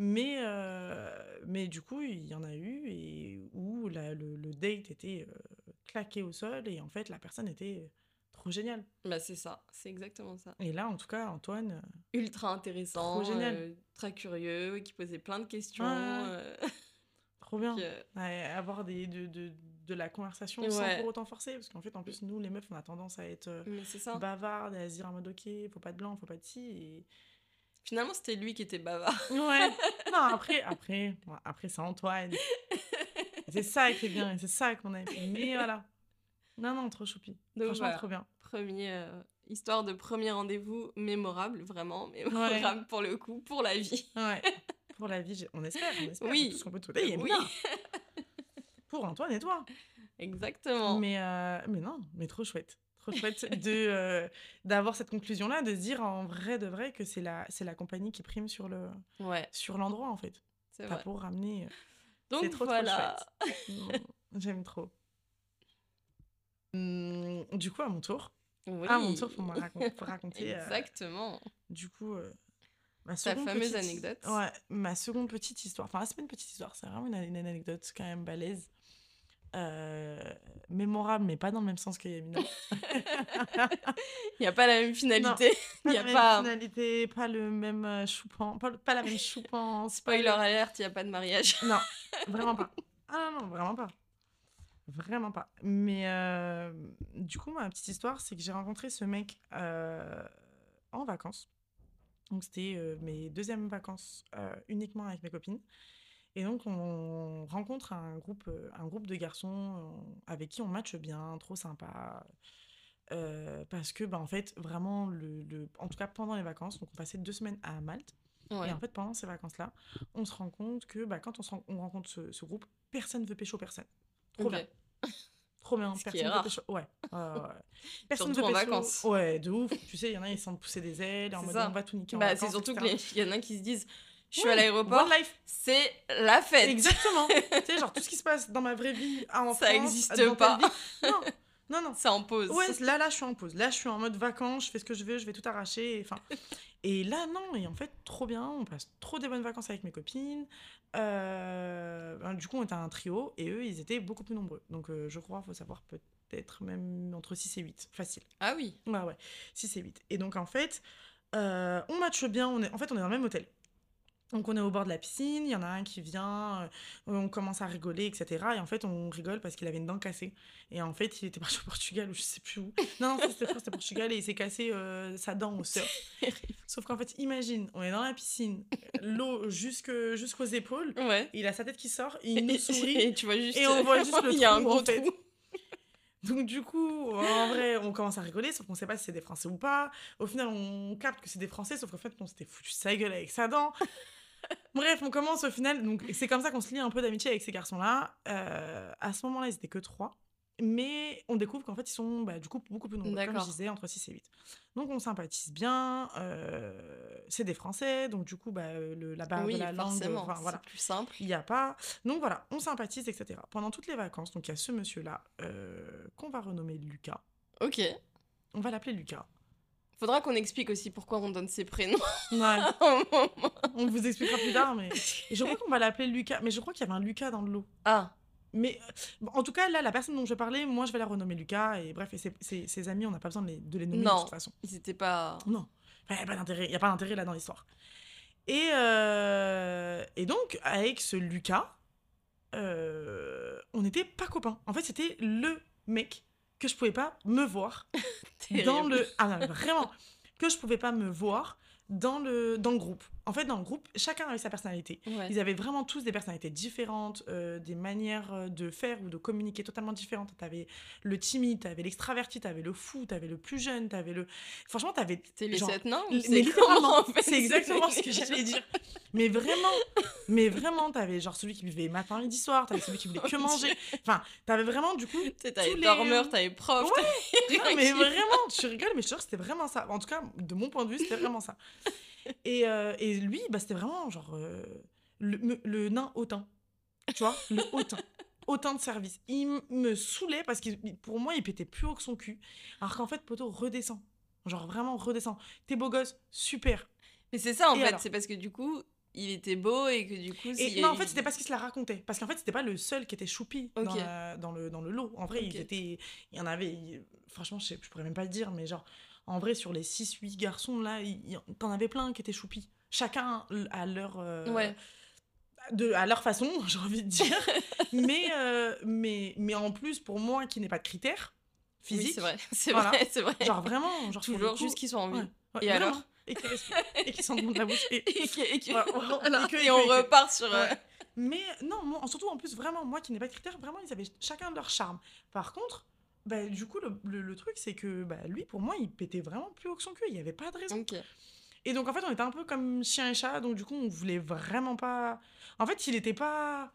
mais, euh, mais du coup, il y en a eu et où la- le, le date était euh, claqué au sol et en fait, la personne était trop géniale. Bah, c'est ça, c'est exactement ça. Et là, en tout cas, Antoine, euh, Ultra intéressant, Trop génial. très curieux, qui posait plein de questions. [LAUGHS] Trop bien. puis, Ouais, avoir des, de, de, de la conversation Ouais. sans pour autant forcer. Parce qu'en fait, en plus, nous, les meufs, on a tendance à être euh, bavardes et à se dire en mode ok, faut pas de blanc, faut pas de ci. Et... Finalement, c'était lui qui était bavard. Ouais. non, après, après, après c'est Antoine. [LAUGHS] C'est ça qui est bien, c'est ça qu'on aime. Mais voilà. Non, non, trop choupi. Donc Franchement, voilà. trop bien. Premier, euh, histoire de premier rendez-vous mémorable, vraiment mémorable pour le coup, pour la vie. Ouais. Pour la vie, on espère, on espère. Oui. Tout ce qu'on peut te souhaiter. Oui. [LAUGHS] Pour Antoine et toi. Exactement. Mais, euh, mais non, mais trop chouette. Trop chouette de, euh, d'avoir cette conclusion-là, de se dire en vrai de vrai que c'est la, c'est la compagnie qui prime sur, le, Ouais, sur l'endroit, en fait. c'est Pas vrai. pour ramener. euh, Donc c'est trop, trop voilà. Mm, J'aime trop. Hum, du coup, à mon tour. Oui. À mon tour, faut, me racon- raconter. Exactement. du coup, ma Ta fameuse petite- anecdote. Ouais, ma seconde petite histoire. Enfin, c'est pas une petite histoire, c'est vraiment une, une anecdote quand même balèze. Euh, mémorable, mais pas dans le même sens que Yamina. [LAUGHS] Il n'y a pas la même finalité. [LAUGHS] Il n'y a la même pas. finalité, pas le même euh, choupan, pas, pas la même pas [LAUGHS] le- Spoiler alerte, il n'y a pas de mariage. Non, vraiment pas. Ah non, vraiment pas. Vraiment pas. Mais euh, du coup, ma petite histoire, c'est que j'ai rencontré ce mec euh, en vacances. Donc, c'était mes deuxièmes vacances uniquement avec mes copines. Et donc, on rencontre un groupe, euh, un groupe de garçons euh, avec qui on matche bien, trop sympa. Euh, parce que, bah, en fait, vraiment, le, le- en tout cas pendant les vacances, donc on passait deux semaines à Malte. Ouais. Et en fait, pendant ces vacances-là, on se rend compte que bah, quand on, se on rencontre ce, ce groupe, personne ne veut pécho personne. Trop bien. Trop bien. [LAUGHS] Ce personne est veut pécho. Ouais. ouais. [LAUGHS] Personne Surtout veut en pécho. vacances. Ouais, de ouf. Tu sais, il y en a, ils sentent pousser des ailes, en mode ça. on va tout niquer en Bah, c'est surtout qu'il y en a qui se disent Je suis à l'aéroport, c'est la fête. Exactement. [LAUGHS] tu sais, genre tout ce qui se passe dans ma vraie vie en Ça France, existe dans telle pas. Non, non, non. C'est en pause. Ouais, là, là, je suis en pause. Là, je suis en mode vacances, je fais ce que je veux, je vais tout arracher. et Enfin, [LAUGHS] et là, non, et en fait, trop bien. On passe trop des bonnes vacances avec mes copines. Euh, ben, du coup, on était un trio et eux, ils étaient beaucoup plus nombreux. Donc, euh, je crois, faut savoir peut-être même entre 6 et 8. Facile. Ah oui. Ouais, ouais. 6 et 8. Et donc, en fait, euh, on matche bien. On est... En fait, on est dans le même hôtel. Donc, on est au bord de la piscine. Il y en a un qui vient. euh, on commence à rigoler, etc. Et en fait, on rigole parce qu'il avait une dent cassée. Et en fait, il était parti au Portugal ou je sais plus où. Non, non, c'était c'était Portugal. Et il s'est cassé euh, sa dent au surf. Sauf qu'en fait, imagine, on est dans la piscine, l'eau jusque, jusqu'aux épaules. Ouais. Il a sa tête qui sort, il nous sourit. Et tu vois juste. Et on voit juste le [LAUGHS] y a un gros en fait. trou. Donc du coup, en vrai, on commence à rigoler, sauf qu'on sait pas si c'est des Français ou pas. Au final, on capte que c'est des Français, sauf qu'en fait, on s'était foutu sa gueule avec sa dent. Bref, on commence au final. Donc c'est comme ça qu'on se lie un peu d'amitié avec ces garçons-là. Euh, à ce moment-là, ils étaient que trois. Mais on découvre qu'en fait, ils sont bah, du coup beaucoup plus nombreux, comme je disais, entre 6 et 8. Donc on sympathise bien. euh, c'est des Français, donc du coup, bah, le, la barre oui, de la langue, enfin, voilà. C'est plus simple. Il n'y a pas. Donc voilà, on sympathise, etc. Pendant toutes les vacances, donc il y a ce monsieur-là euh, qu'on va renommer Lucas. Ok. On va l'appeler Lucas. Faudra qu'on explique aussi pourquoi on donne ces prénoms. Ouais, [LAUGHS] on vous expliquera plus tard, mais et je crois qu'on va l'appeler Lucas. Mais je crois qu'il y avait un Lucas dans le lot. ah, Mais bon, en tout cas, là, la personne dont je parlais, moi, je vais la renommer Lucas. Et bref, et ses, ses- ses amis, on n'a pas besoin de les, de les nommer de toute façon. ils pas. Non, il n'y a pas d'intérêt. Il y a pas d'intérêt là dans l'histoire. Et, euh, et donc, avec ce Lucas, euh, on n'était pas copains. En fait, c'était le mec que je pouvais pas me voir [LAUGHS] dans le ah non, vraiment que je pouvais pas me voir dans le dans le groupe en fait dans le groupe chacun avait sa personnalité Ouais. ils avaient vraiment tous des personnalités différentes euh, des manières euh, de faire ou de communiquer totalement différentes t'avais le timide t'avais l'extraverti t'avais le fou t'avais le plus jeune t'avais le franchement t'avais C'était les sept nains mais c'est littéralement, en fait c'est exactement ce que j'allais dire. Mais vraiment, mais vraiment, t'avais genre celui qui buvait matin, midi, soir, t'avais celui qui voulait que [LAUGHS] manger. Enfin, t'avais vraiment du coup. T'avais les- dormeur, t'avais prof. Ouais, Non, mais vraiment, tu rigoles, mais je te jure que c'était vraiment ça. En tout cas, de mon point de vue, c'était vraiment ça. Et, euh, et lui, bah, c'était vraiment genre euh, le, nain hautain. Tu vois, le hautain. [LAUGHS] Hautain de service. Il me saoulait parce que pour moi, il pétait plus haut que son cul. Alors qu'en fait, poteau, redescend. Genre vraiment redescend. T'es beau gosse, super. Mais c'est ça en Et fait, c'est parce que du coup, il était beau et que du coup. Et non, en fait, c'était parce qu'il se la racontait. Parce qu'en fait, c'était pas le seul qui était choupi dans, Ok. la- dans le, dans le lot. En vrai, Ok. ils étaient. Il y en avait. il- Franchement, je, sais- je pourrais même pas le dire, mais genre, en vrai, sur les 6-8 garçons, là, t'en avais plein qui étaient choupis. Chacun à leur. euh, Ouais. de, à leur façon, [LAUGHS] j'ai envie de dire. mais, euh, mais, mais en plus, pour moi, qui n'ai pas de critères Oui, physiques, c'est vrai, [LAUGHS] c'est Voilà. vrai, c'est vrai. genre vraiment. Genre, Toujours juste qu'ils soient en vie. ouais, ouais, Et alors Et qui et qui de la bouche. Et, [LAUGHS] Et, que- et Voilà, voilà. que- que- on que- repart sur. euh. Mais non, moi, surtout en plus, vraiment, moi qui n'ai pas de critères, vraiment, ils avaient chacun leur charme. Par contre, bah, du coup, le, le- le truc, c'est que bah, lui, pour moi, il pétait vraiment plus haut que son cul. Il n'y avait pas de raison. Et donc, en fait, on était un peu comme chien et chat. Donc, du coup, on voulait vraiment pas. En fait, il était pas.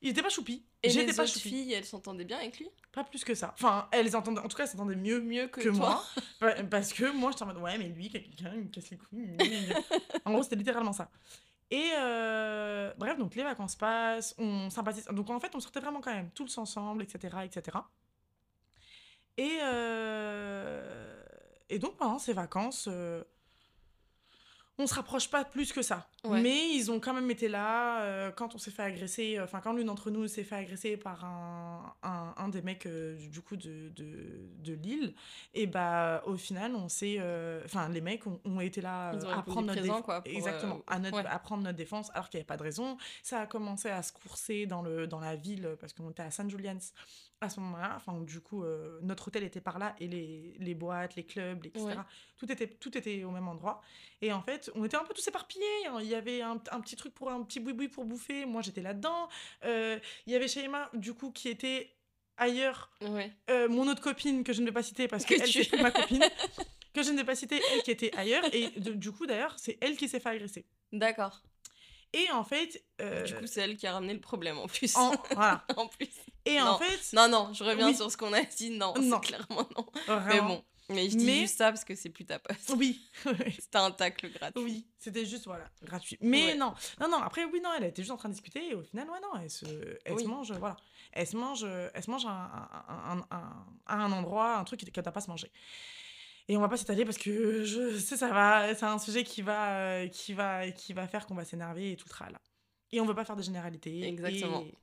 Il était pas choupi. Et J'étais les pas autres choupi. filles, elles s'entendaient bien avec lui? Pas plus que ça. Enfin, elles entendaient, en tout cas, elles s'entendaient mieux, Mieux que, que, toi moi. [LAUGHS] Pa- Parce que moi, j'étais en mode, ouais, mais lui, quelqu'un, il me casse les couilles. en gros, c'était littéralement ça. Et euh, bref, donc les vacances passent, on sympathise. Donc en fait, on sortait vraiment quand même tous ensemble, etc. etc. Et, euh, et donc pendant ces vacances, euh, on se rapproche pas plus que ça. Ouais. Mais ils ont quand même été là euh, quand on s'est fait agresser, euh, enfin quand l'une d'entre nous s'est fait agresser par un, un, un des mecs du- coup de, de, de Lille. Et bah au final, on s'est, enfin les mecs ont, ont été là à prendre notre présent, déf- quoi, pour, exactement, à, notre, ouais. à prendre notre défense alors qu'il n'y avait pas de raison. Ça a commencé à se courser dans, le, dans la ville parce qu'on était à San Julian's à ce moment-là. Enfin, du coup, euh, notre hôtel était par là et les, les boîtes, les clubs, etc. Ouais. Tout, était, tout était au même endroit. Et en fait, on était un peu tous éparpillés. hein. Il y avait un, un petit truc pour un petit boui-boui pour bouffer. Moi, j'étais là-dedans. Euh, il y avait Shaima, du coup, qui était ailleurs. Ouais. Euh, mon autre copine, que je ne vais pas citer parce Que que elle, tu- ma copine, [LAUGHS] que je ne vais pas citer, elle qui était ailleurs. Et de- du coup, d'ailleurs, c'est elle qui s'est fait agresser. D'accord. Et en fait. euh, Du coup, c'est elle qui a ramené le problème en plus. en, [LAUGHS] voilà. en plus. Et Non. en fait. Non, non, je reviens Oui. sur ce qu'on a dit. Non, clairement non. vraiment- Mais bon, mais je dis Mais- juste ça parce que c'est plus ta poste. Oui. [LAUGHS] C'était un tacle gratuit. Oui, c'était juste, voilà, gratuit. Mais Ouais. non, non, non, après, oui, non, elle était juste en train de discuter et au final, ouais, non, elle se, elle Oui. se mange, voilà. Elle se mange, elle se mange à un, un, un- un- endroit, un truc qu'elle n'a pas se manger. Et on va pas s'étaler parce que je sais, ça va, c'est un sujet qui va, euh, qui va, qui va faire qu'on va s'énerver et tout le tralala. Et on veut pas faire de généralité. Exactement. Et,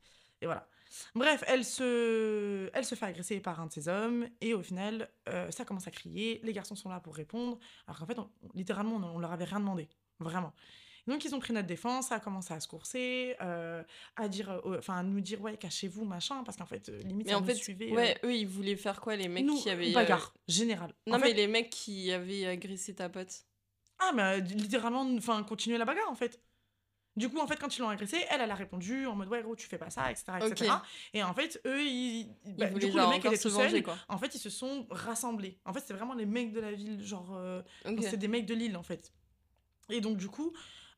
et voilà. Bref, elle se, elle se fait agresser par un de ses hommes et au final, euh, ça commence à crier. Les garçons sont là pour répondre. Alors qu'en fait, on- littéralement, on, on leur avait rien demandé. Vraiment. Donc, ils ont pris notre défense, ça a commencé à se courser, euh, à dire, euh, enfin, à nous dire, ouais, cachez-vous, machin, parce qu'en fait, euh, limite, Mais en nous fait, suivait. ouais, eux, ils voulaient faire quoi, les euh, mecs nous, qui avaient. euh, bagarre, générale. Non, En mais fait- les mecs qui avaient agressé ta pote. Ah, mais euh, littéralement, enfin, continuer la bagarre, en fait. Du coup, en fait, quand ils l'ont agressée, elle, elle a répondu en mode, ouais, gros, tu fais pas ça, etc. Et en fait, eux, ils. Bah, du coup, le mec était se tout seul. En fait, ils se sont rassemblés. En fait, c'est vraiment les mecs de la ville, genre. euh, C'est des mecs de Lille, en fait. Et donc, du coup,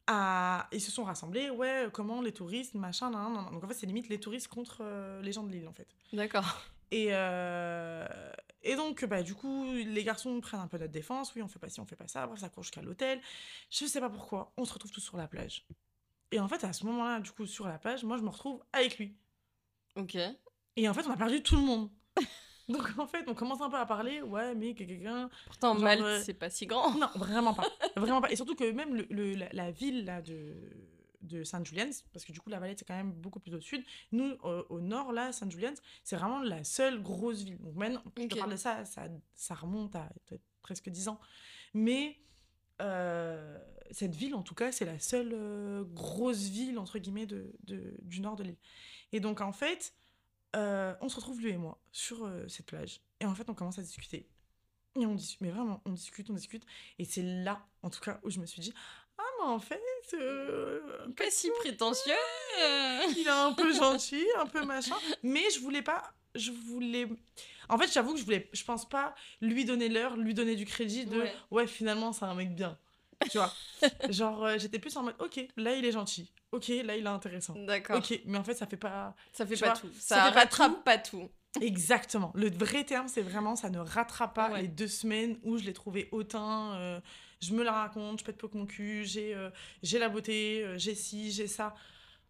à... ils se sont rassemblés. Ouais, comment les touristes, machin, nan, nan, nan. Donc, en fait, c'est limite les touristes contre euh, les gens de Lille, en fait. D'accord. Et, euh, et donc, bah, du coup, les garçons prennent un peu notre défense. Oui, on fait pas ci, on fait pas ça. Bref, ça court jusqu'à l'hôtel. Je sais pas pourquoi. On se retrouve tous sur la plage. Et en fait, à ce moment-là, du coup, sur la plage, moi, je me retrouve avec lui. Ok. Et en fait, on a perdu tout le monde. [LAUGHS] [LAUGHS] Donc, en fait, on commence un peu à parler. Ouais, mais que quelqu'un. Pourtant, Genre, Malte, euh, c'est pas si grand. Non, vraiment pas. [LAUGHS] Vraiment pas. Et surtout que même le, le- la, la ville là, de, de Saint Julian's, parce que du coup, la Valette, c'est quand même beaucoup plus au sud. Nous, au, au nord, là, Saint Julian's, c'est vraiment la seule grosse ville. Donc, maintenant, je te parle de ça, ça, ça remonte à peut-être presque 10 ans. Mais euh, cette ville, en tout cas, c'est la seule euh, grosse ville, entre guillemets, de, de- du nord de l'île. Et donc, en fait, euh, on se retrouve, lui et moi, sur euh, cette plage. Et en fait, on commence à discuter. Et on discute, mais vraiment, on discute, on discute. Et c'est là, en tout cas, où je me suis dit, ah, mais en fait, euh, Pas si prétentieux. il est un peu gentil, un peu machin. Mais je voulais pas, je voulais... En fait, j'avoue que je voulais, je pense pas lui donner l'heure, lui donner du crédit de, Ouais. ouais, finalement, c'est un mec bien. Tu vois Genre, euh, j'étais plus en mode, ok, là, il est gentil. Ok, là, il est intéressant. D'accord. Ok, mais en fait, ça fait pas... Ça fait pas vois, tout. ça Ça, fait pas rattrape tout. pas tout. Exactement. Le vrai terme, c'est vraiment, ça ne rattrape pas Ouais. les deux semaines où je l'ai trouvé hautain. euh, je me la raconte, je pète peu que mon cul, j'ai euh, j'ai la beauté, j'ai ci, j'ai ça.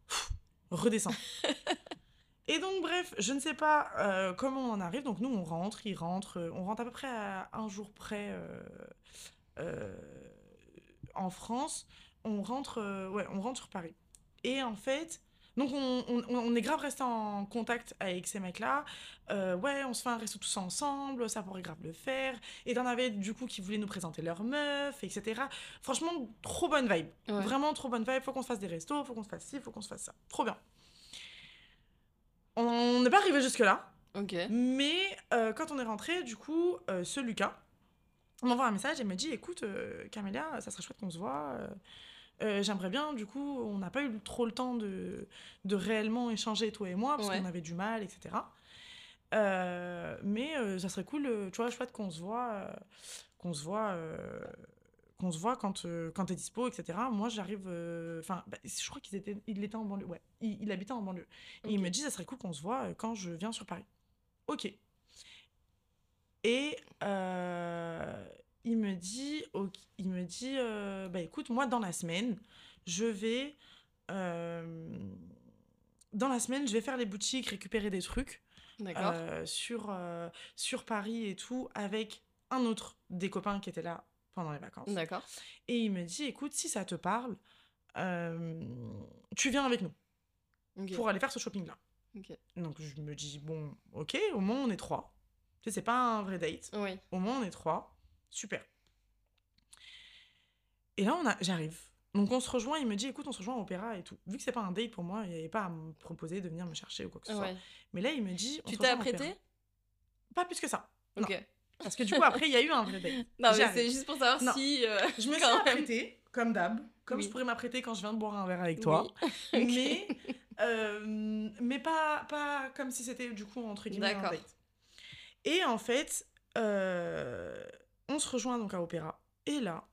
Pff, redescends. [LAUGHS] Et donc, bref, je ne sais pas euh, comment on en arrive. Donc, nous, on rentre, il rentre. euh, on rentre à peu près à un jour près euh, en France. On rentre, euh, ouais, on rentre sur Paris. Et en fait, donc on, on- on est grave resté en contact avec ces mecs-là. Euh, ouais, on se fait un resto tous ensemble, ça pourrait grave le faire. Et t'en avais du coup qui voulaient nous présenter leur meuf, etc. Franchement, trop bonne vibe. Ouais. Vraiment trop bonne vibe. Faut qu'on se fasse des restos, faut qu'on se fasse ci, faut qu'on se fasse ça. Trop bien. On n'est pas arrivé jusque-là. Ok. Mais euh, quand on est rentré, du coup, euh, ce Lucas m'envoie un message et me dit Écoute, euh, Camélia, ça serait chouette qu'on se voit. euh, euh, J'aimerais bien, du coup, on n'a pas eu trop le temps de, de réellement échanger, toi et moi, parce Ouais. qu'on avait du mal, etc. Euh, mais euh, ça serait cool, tu vois, chouette qu'on se voit, qu'on se voit, qu'on se voit quand, quand t'es dispo, etc. Moi, j'arrive. Enfin, bah, je crois qu'il était, il était en banlieue. Ouais, il, il habitait en banlieue. Et il me dit, ça serait cool qu'on se voit quand je viens sur Paris. Ok. Et euh, il me dit, il me dit, euh, bah écoute, moi dans la semaine, je vais, euh, dans la semaine, je vais faire les boutiques, récupérer des trucs sur, sur Paris et tout, avec un autre des copains qui était là pendant les vacances. D'accord. Et il me dit, écoute, si ça te parle, euh, tu viens avec nous pour aller faire ce shopping-là. Ok. Donc je me dis, bon, ok, au moins on est trois. Sais, c'est pas un vrai date. Oui. Au moins on est trois. Super. Et là, on a... j'arrive. Donc on se rejoint, il me dit, écoute, on se rejoint à l'opéra et tout. Vu que c'est pas un date pour moi, il n'y avait pas à me proposer de venir me chercher ou quoi que ce soit. Mais là, il me dit, on Tu t'es apprêté Pas plus que ça. Non. Parce que du coup, après, il y a eu un vrai date. [LAUGHS] Non, mais c'est juste pour savoir Non. si. euh, Je me [LAUGHS] suis même. apprêtée, comme d'hab, comme Oui. je pourrais m'apprêter quand je viens de boire un verre avec toi. Oui. [LAUGHS] mais euh, mais pas, pas comme si c'était du coup entre guillemets un D'accord. date. Et en fait, euh, on se rejoint donc à Opéra. Et là,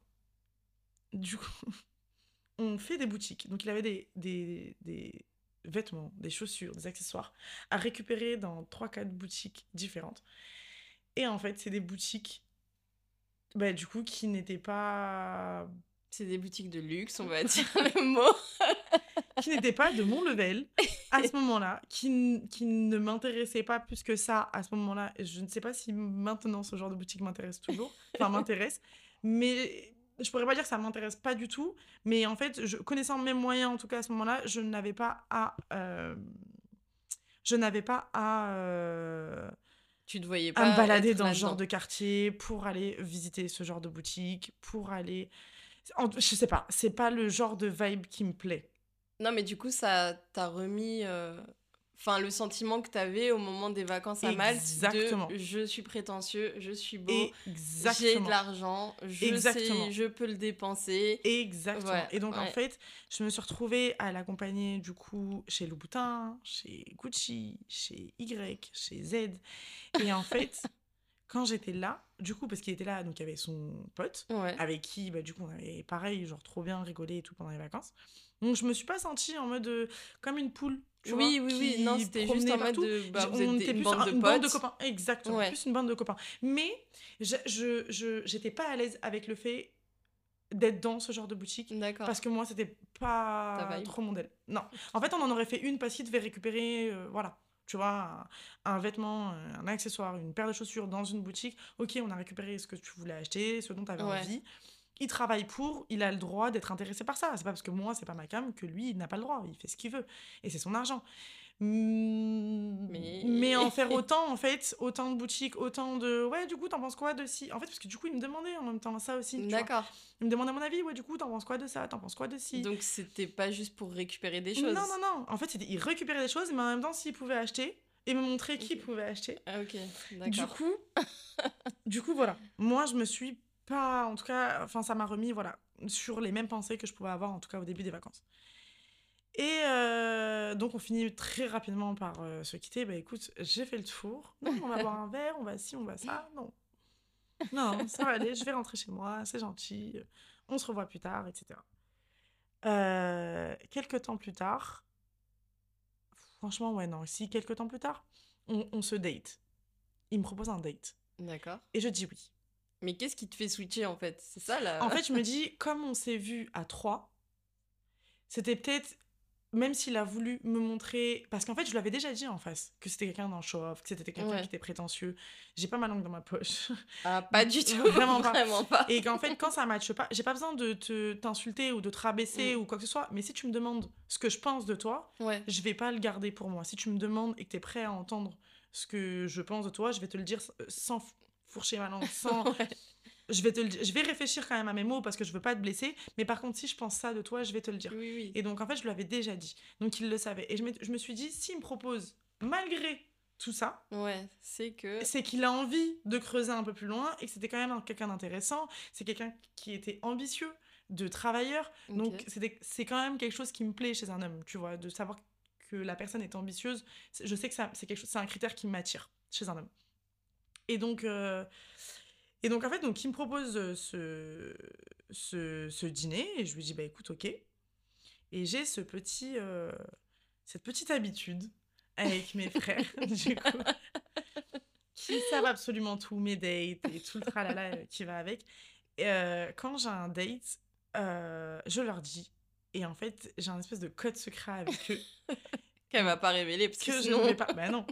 du coup, [LAUGHS] on fait des boutiques. Donc il avait des, des, des vêtements, des chaussures, des accessoires à récupérer dans 3-4 boutiques différentes. Et en fait, c'est des boutiques, bah, du coup, qui n'étaient pas C'est des boutiques de luxe, on va [LAUGHS] dire le mot. [LAUGHS] qui n'était pas de mon level à ce moment-là, qui, qui ne m'intéressait pas plus que ça à ce moment-là. Je ne sais pas si maintenant ce genre de boutique m'intéresse toujours, enfin m'intéresse, mais je pourrais pas dire que ça m'intéresse pas du tout. Mais en fait, je, connaissant mes moyens, en tout cas à ce moment-là, je n'avais pas à. euh, je n'avais pas à, euh, Tu te voyais à pas. me balader dans ce genre de quartier pour aller visiter ce genre de boutique, pour aller. en- je sais pas, c'est pas le genre de vibe qui me plaît. Non, mais du coup, ça t'a remis. euh, Enfin, le sentiment que t'avais au moment des vacances à Malte Exactement. de je suis prétentieux, je suis beau, j'ai de l'argent, je Exactement. sais, je peux le dépenser. Exactement. Ouais, et donc, en fait, je me suis retrouvée à l'accompagner, du coup, chez Louboutin, chez Gucci, chez Y, chez Z. Et en fait, [LAUGHS] quand j'étais là, du coup, parce qu'il était là, donc il y avait son pote, Ouais. avec qui, bah, du coup, on avait pareil, genre trop bien rigolé et tout pendant les vacances. Donc, je me suis pas sentie en mode euh, comme une poule. Tu oui, vois, oui, oui. Non, c'était juste en mode de. Bah, vous on était une plus bande un- de une potes. bande de copains, exactement, Ouais. plus une bande de copains. Mais je je je- j'étais pas à l'aise avec le fait d'être dans ce genre de boutique parce que moi c'était Ta pas trop mon modèle. Non, en fait on en aurait fait une parce qu'il devait récupérer, euh, voilà, tu vois, un, vêtement, euh, un accessoire, une paire de chaussures dans une boutique. Ok, on a récupéré ce que tu voulais acheter, ce dont tu avais Ouais. envie. Il travaille pour, il a le droit d'être intéressé par ça. C'est pas parce que moi c'est pas ma cam que lui il n'a pas le droit. Il fait ce qu'il veut et c'est son argent. Mais- Mais en faire [LAUGHS] autant, en fait, autant de boutiques, autant de. Ouais, du coup, t'en penses quoi de si En fait, parce que du coup, il me demandait en même temps ça aussi. D'accord. Il me demandait mon avis. Ouais, du coup, t'en penses quoi de ça? T'en penses quoi de si Donc, c'était pas juste pour récupérer des choses. Non, non, non. En fait, c'était- il récupérait des choses, mais en même temps, s'il pouvait acheter et me montrer qui pouvait acheter. Ah, ok. Du D'accord. coup, [LAUGHS] du coup, voilà. Moi, je me suis pas, en tout cas, enfin, ça m'a remis, voilà, sur les mêmes pensées que je pouvais avoir, en tout cas, au début des vacances. Et euh, donc, on finit très rapidement par euh, se quitter. Bah, écoute, j'ai fait le tour. Non, on va boire un verre, on va ci, on va ça. Non. Non, ça va aller, je vais rentrer chez moi, c'est gentil. On se revoit plus tard, etc. Euh, quelques temps plus tard, franchement, ouais, non, si, quelques temps plus tard, on, on se date. Il me propose un date. D'accord. Et je dis oui. Mais qu'est-ce qui te fait switcher en fait? C'est ça là En fait, je me dis, comme on s'est vu à trois, c'était peut-être, même s'il a voulu me montrer, parce qu'en fait, je lui avais déjà dit en face que c'était quelqu'un le show-off, que c'était quelqu'un Ouais. qui était prétentieux. J'ai pas ma langue dans ma poche. Ah, pas [LAUGHS] du tout. Vraiment pas. Vraiment pas. Et qu'en fait, quand ça matche pas, j'ai pas besoin de te t'insulter ou de te rabaisser Mm. ou quoi que ce soit, mais si tu me demandes ce que je pense de toi, Ouais. je vais pas le garder pour moi. Si tu me demandes et que tu es prêt à entendre ce que je pense de toi, je vais te le dire euh, sans fourcher ma langue, sans... [LAUGHS] Ouais. Je vais te le. Je vais réfléchir quand même à mes mots parce que je veux pas te blesser, mais par contre, si je pense ça de toi, je vais te le dire. Oui, oui. Et donc, en fait, je lui avais déjà dit. Donc, il le savait. Et je, je me suis dit, s'il me propose, malgré tout ça, Ouais, c'est que. c'est qu'il a envie de creuser un peu plus loin et que c'était quand même un- quelqu'un d'intéressant. C'est quelqu'un qui était ambitieux, de travailleur. Donc, c'était- c'est quand même quelque chose qui me plaît chez un homme, tu vois, de savoir que la personne est ambitieuse. Je sais que ça- c'est quelque chose, c'est un critère qui m'attire chez un homme. Et donc, euh, Et donc, en fait, donc, il me propose euh, ce, ce, ce dîner et je lui dis, bah écoute, ok. Et j'ai ce petit, euh, cette petite habitude avec mes frères, [LAUGHS] du coup, qui savent absolument tout, mes dates et tout le tralala euh, qui va avec. Et, euh, quand j'ai un date, euh, je leur dis. Et en fait, j'ai un espèce de code secret avec eux [LAUGHS] Qu'elle va pas révéler parce que, que je ne vais pas. Bah non.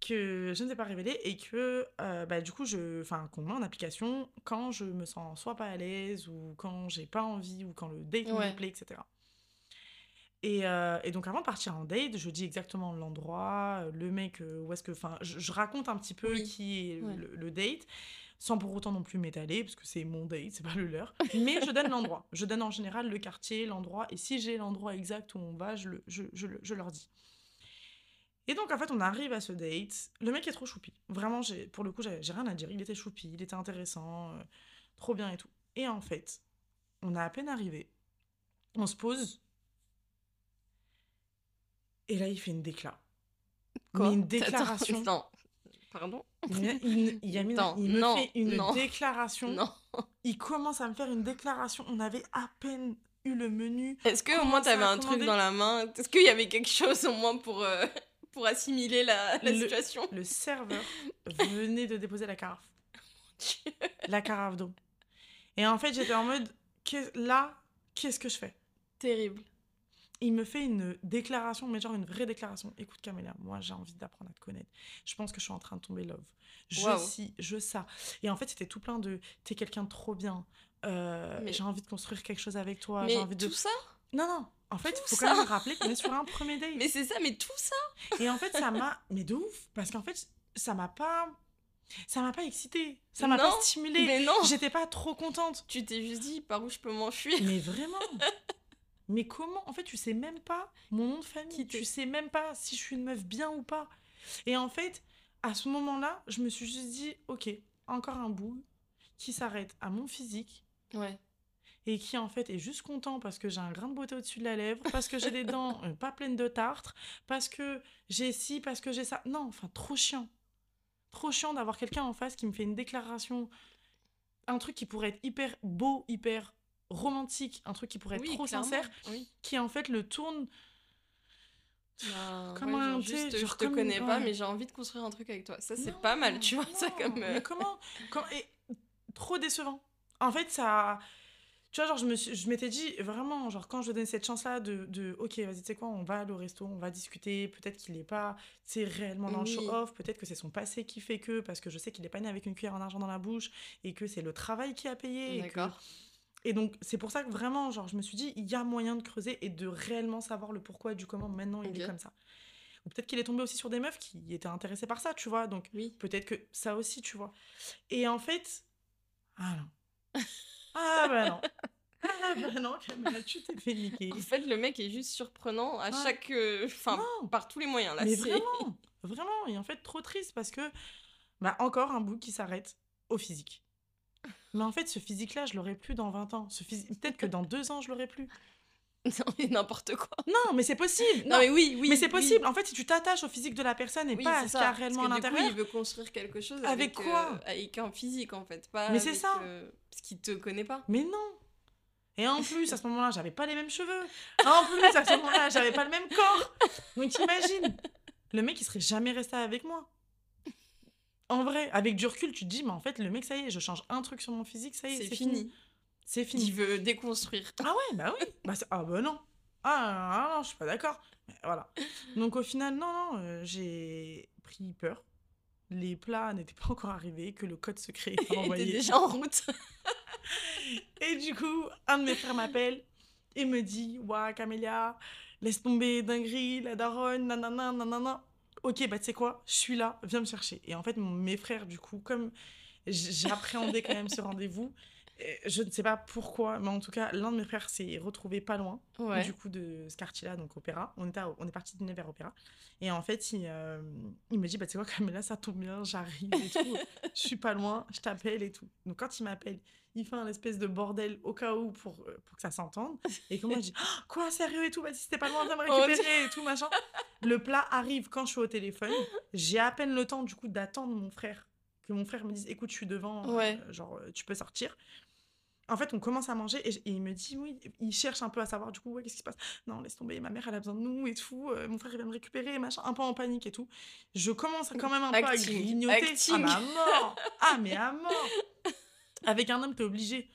Que je ne vais pas révéler et que euh, bah, du coup, je, enfin, qu'on met en application quand je me sens soit pas à l'aise ou quand j'ai pas envie ou quand le date Ouais. me plaît, etc. Et, euh, et donc, avant de partir en date, je dis exactement l'endroit, le mec, euh, où est-ce que. Enfin, je, je raconte un petit peu Oui. qui est Ouais. le, le date, sans pour autant non plus m'étaler, parce que c'est mon date, c'est pas le leur. Mais je donne l'endroit. Je donne en général le quartier, l'endroit, et si j'ai l'endroit exact où on va, je, le, je, je, je leur dis. Et donc, en fait, on arrive à ce date. Le mec est trop choupi. Vraiment, j'ai, pour le coup, j'ai, rien à dire. Il était choupi, il était intéressant, euh, trop bien et tout. Et en fait, on a à peine arrivé. On se pose. Et là, il fait une décla. Quoi Mais une déclaration. [LAUGHS] Non. Pardon Il, a- il- il Non, il me non, fait une non. déclaration. Non. Il commence à me faire une déclaration. On avait à peine eu le menu. Est-ce que au moins t'avais un truc dans la main? Est-ce qu'il y avait quelque chose au moins pour, euh, pour assimiler la, la Le- situation Le serveur venait de déposer la carafe. [LAUGHS] La carafe d'eau. Et en fait, j'étais en mode, là, qu'est-ce que je fais? Terrible. Il me fait une déclaration, mais genre une vraie déclaration. Écoute, Camélia, moi, j'ai envie d'apprendre à te connaître. Je pense que je suis en train de tomber love. Je Waouh. si, je ça. Et en fait, c'était tout plein de, t'es quelqu'un de trop bien. Euh, Mais- J'ai envie de construire quelque chose avec toi. mais J'ai envie de... tout ça Non, non. En fait, il faut ça quand même rappeler qu'on est sur un premier date. Mais c'est ça, mais tout ça Et en fait, ça m'a. Mais de ouf Parce qu'en fait, ça m'a pas. Ça m'a pas excité. Ça m'a pas Non, stimulé. Mais non J'étais pas trop contente. Tu t'es juste dit par où je peux m'enfuir? Mais vraiment Mais comment? En fait, tu sais même pas mon nom de famille. Tu sais même pas si je suis une meuf bien ou pas. Et en fait, à ce moment-là, je me suis juste dit ok, encore un bout qui s'arrête à mon physique Ouais. Et qui en fait est juste content parce que j'ai un grain de beauté au-dessus de la lèvre, parce que j'ai des dents [LAUGHS] euh, pas pleines de tartre, parce que j'ai ci, parce que j'ai ça. Non, enfin, trop chiant. Trop chiant d'avoir quelqu'un en face qui me fait une déclaration, un truc qui pourrait être hyper beau, hyper romantique, un truc qui pourrait être Oui, trop clairement. sincère, Oui. qui en fait le tourne. Bah, Comme ouais, un genre je te comme- connais pas, mais j'ai envie de construire un truc avec toi. Ça, c'est pas mal, tu vois, [LAUGHS] ça comme... euh, Mais comment, quand, et, Trop décevant. En fait, ça. Tu vois, genre, je me suis- je m'étais dit, vraiment, genre, quand je donnais cette chance-là de, de, ok, vas-y, tu sais quoi, on va aller au resto, on va discuter, peut-être qu'il n'est pas, c'est réellement dans Oui. le show-off, peut-être que c'est son passé qui fait que, parce que je sais qu'il n'est pas né avec une cuillère en argent dans la bouche, et que c'est le travail qui a payé. et que- D'accord. Et donc, c'est pour ça que vraiment, genre, je me suis dit, il y a moyen de creuser et de réellement savoir le pourquoi et du comment maintenant il est comme ça. Ou peut-être qu'il est tombé aussi sur des meufs qui étaient intéressées par ça, tu vois. Donc, Oui. peut-être que ça aussi, tu vois. Et en fait, ah non. [LAUGHS] Ah bah non. Ah bah non, Camilla, tu t'es fait niquer. En fait, le mec est juste surprenant à Ouais. chaque... euh, Enfin, Non. par tous les moyens, là. Mais vraiment, vraiment. Et en fait, trop triste parce que, bah, encore un bout qui s'arrête au physique. Mais en fait, ce physique-là, je l'aurais plus dans 20 ans. Ce physique... Peut-être que dans deux ans, je l'aurais plus. [LAUGHS] Non, mais n'importe quoi. Non, mais c'est possible. Non, mais oui, oui. mais c'est oui. possible. En fait, si tu t'attaches au physique de la personne et Oui, pas à ce qu'il y a réellement à l'intérieur. il veut construire quelque chose Avec avec, quoi euh, Avec un physique, en fait. Pas Mais c'est ça. euh, Parce qu'il te connaît pas. Mais non. Et en plus, à ce moment-là, j'avais pas les mêmes cheveux. En plus, à ce moment-là, j'avais pas le même corps. Donc imagine, le mec, il serait jamais resté avec moi. En vrai, avec du recul, tu te dis, mais en fait, le mec, ça y est, je change un truc sur mon physique, ça y est, C'est c'est fini. fini. C'est Il fini. veut déconstruire. Ah ouais, bah oui. [LAUGHS] Bah, ah bah non. Ah, ah non, je suis pas d'accord. Voilà. Donc au final, non, non, euh, j'ai pris peur. Les plats n'étaient pas encore arrivés, que le code secret était Il [LAUGHS] était envoyé. déjà en route. [LAUGHS] Et du coup, un de mes frères m'appelle et me dit Ouah, Camélia, laisse tomber, dinguerie, la daronne, nanana, nanana. Ok, bah tu sais quoi, je suis là, viens me chercher. Et en fait, mon- mes frères, du coup, comme j'appréhendais quand même ce rendez-vous, je ne sais pas pourquoi, mais en tout cas, l'un de mes frères s'est retrouvé pas loin Ouais. du coup de ce quartier-là, donc Opéra. On, était à- on est parti dîner vers Opéra. Et en fait, il, euh, il me dit, bah tu sais quoi, Camélia, ça tombe bien, j'arrive et tout. [LAUGHS] je suis pas loin, je t'appelle et tout. Donc quand il m'appelle, il fait un espèce de bordel au cas où pour, euh, pour que ça s'entende. Et comme moi, je dis, [LAUGHS] Ah, quoi, sérieux et tout, bah si c'était pas loin, viens me Oh, récupérer et tout, machin. Le plat arrive quand je suis au téléphone. J'ai à peine le temps, du coup, d'attendre mon frère que mon frère me dise écoute, je suis devant, Ouais. euh, genre, euh, tu peux sortir. En fait, on commence à manger et, il me dit oui, il cherche un peu à savoir du coup, ouais, qu'est-ce qui se passe? Non, laisse tomber, ma mère, elle a besoin de nous et tout, euh, mon frère, il va me récupérer, machin, un peu en panique et tout. Je commence quand même un peu à Acting, grignoter. Ah, mais à mort Ah, mais à mort Avec un homme, t'es obligé.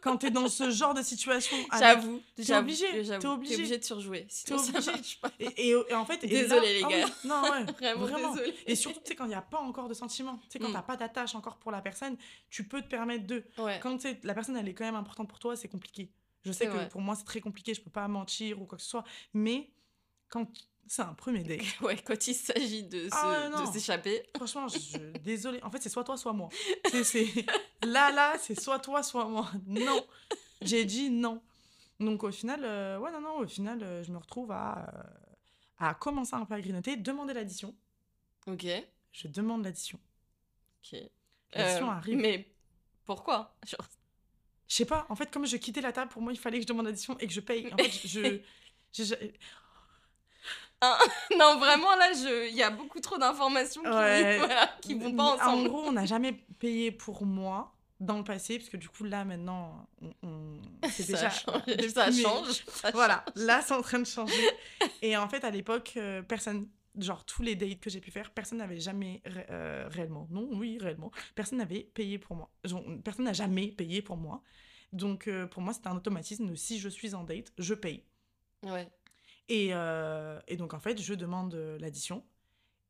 Quand t'es dans ce genre de situation, J'avoue. T'es obligé, t'es obligé. de surjouer. T'es Sinon, ça obligé. pas. Et, et- et en fait, et Désolée, là- les ah gars. non, ouais, [LAUGHS] Vraiment. Et surtout, tu sais, quand il n'y a pas encore de sentiments, tu sais, quand Mm. t'as pas d'attache encore pour la personne, tu peux te permettre de. Ouais. Quand la personne, elle est quand même importante pour toi, c'est compliqué. Je sais que vrai. pour moi, c'est très compliqué, je peux pas mentir ou quoi que ce soit. Mais quand c'est un premier date, [LAUGHS] Ouais, quand il s'agit de Ah s'échapper. franchement, je... [LAUGHS] désolée. En fait, c'est soit toi, soit moi. C'est, c'est... [LAUGHS] Là, là, c'est soit toi, soit moi. Non. J'ai dit non. Donc, au final, euh, ouais, non, non, au final, euh, je me retrouve à, euh, à commencer un peu à grignoter, demander l'addition. Ok. Je demande l'addition. Ok. L'addition Euh, arrive. Mais pourquoi Genre, Je sais pas, en fait, comme je quittais la table, pour moi, il fallait que je demande l'addition et que je paye. En fait, je. je- je- [LAUGHS] Non, vraiment, là, je... il y a beaucoup trop d'informations qui, Ouais. [LAUGHS] voilà, qui vont pas En ensemble. gros, on n'a jamais payé pour moi dans le passé, parce que du coup, là, maintenant, on, on- [LAUGHS] c'est ça déjà. change. depuis Ça change. ça Voilà, là, c'est en train de changer. Et en fait, à l'époque, euh, personne. Genre, tous les dates que j'ai pu faire, personne n'avait jamais ré- euh, réellement. Non, oui, réellement. Personne n'avait payé pour moi. Genre, personne n'a jamais payé pour moi. Donc, euh, pour moi, c'était un automatisme. de Si je suis en date, je paye. change. Ouais. Et, euh, et donc, en fait, je demande euh, l'addition.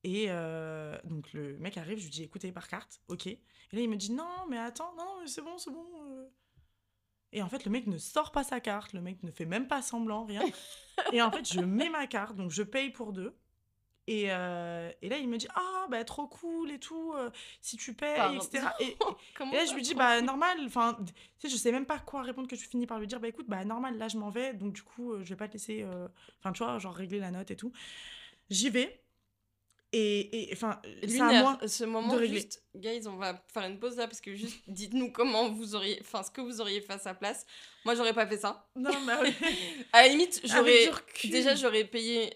Et euh, donc, le mec arrive, je lui dis écoutez, par carte, ok. Et là, il me dit non, mais attends, non, mais c'est bon, c'est bon. Et en fait, le mec ne sort pas sa carte, le mec ne fait même pas semblant, rien. [LAUGHS] et en fait, je mets ma carte, donc je paye pour deux. Et, euh, et là, il me dit ah, bah, trop cool et tout, euh, si tu payes, Pardon. etc. [LAUGHS] Et, là, je lui dis, bah, normal, enfin, tu sais, je sais même pas quoi répondre que je finis par lui dire, bah, écoute, bah, normal, là, je m'en vais, donc du coup, euh, je vais pas te laisser, euh, enfin, tu vois, genre, régler la note et tout. J'y vais, et, enfin, c'est à moi. ce moment, de régler. juste, guys, on va faire une pause là parce que juste, dites-nous comment vous auriez, enfin, ce que vous auriez fait à sa place. Moi, j'aurais pas fait ça. Non, bah, ouais. [LAUGHS] À la limite, j'aurais, déjà, j'aurais payé,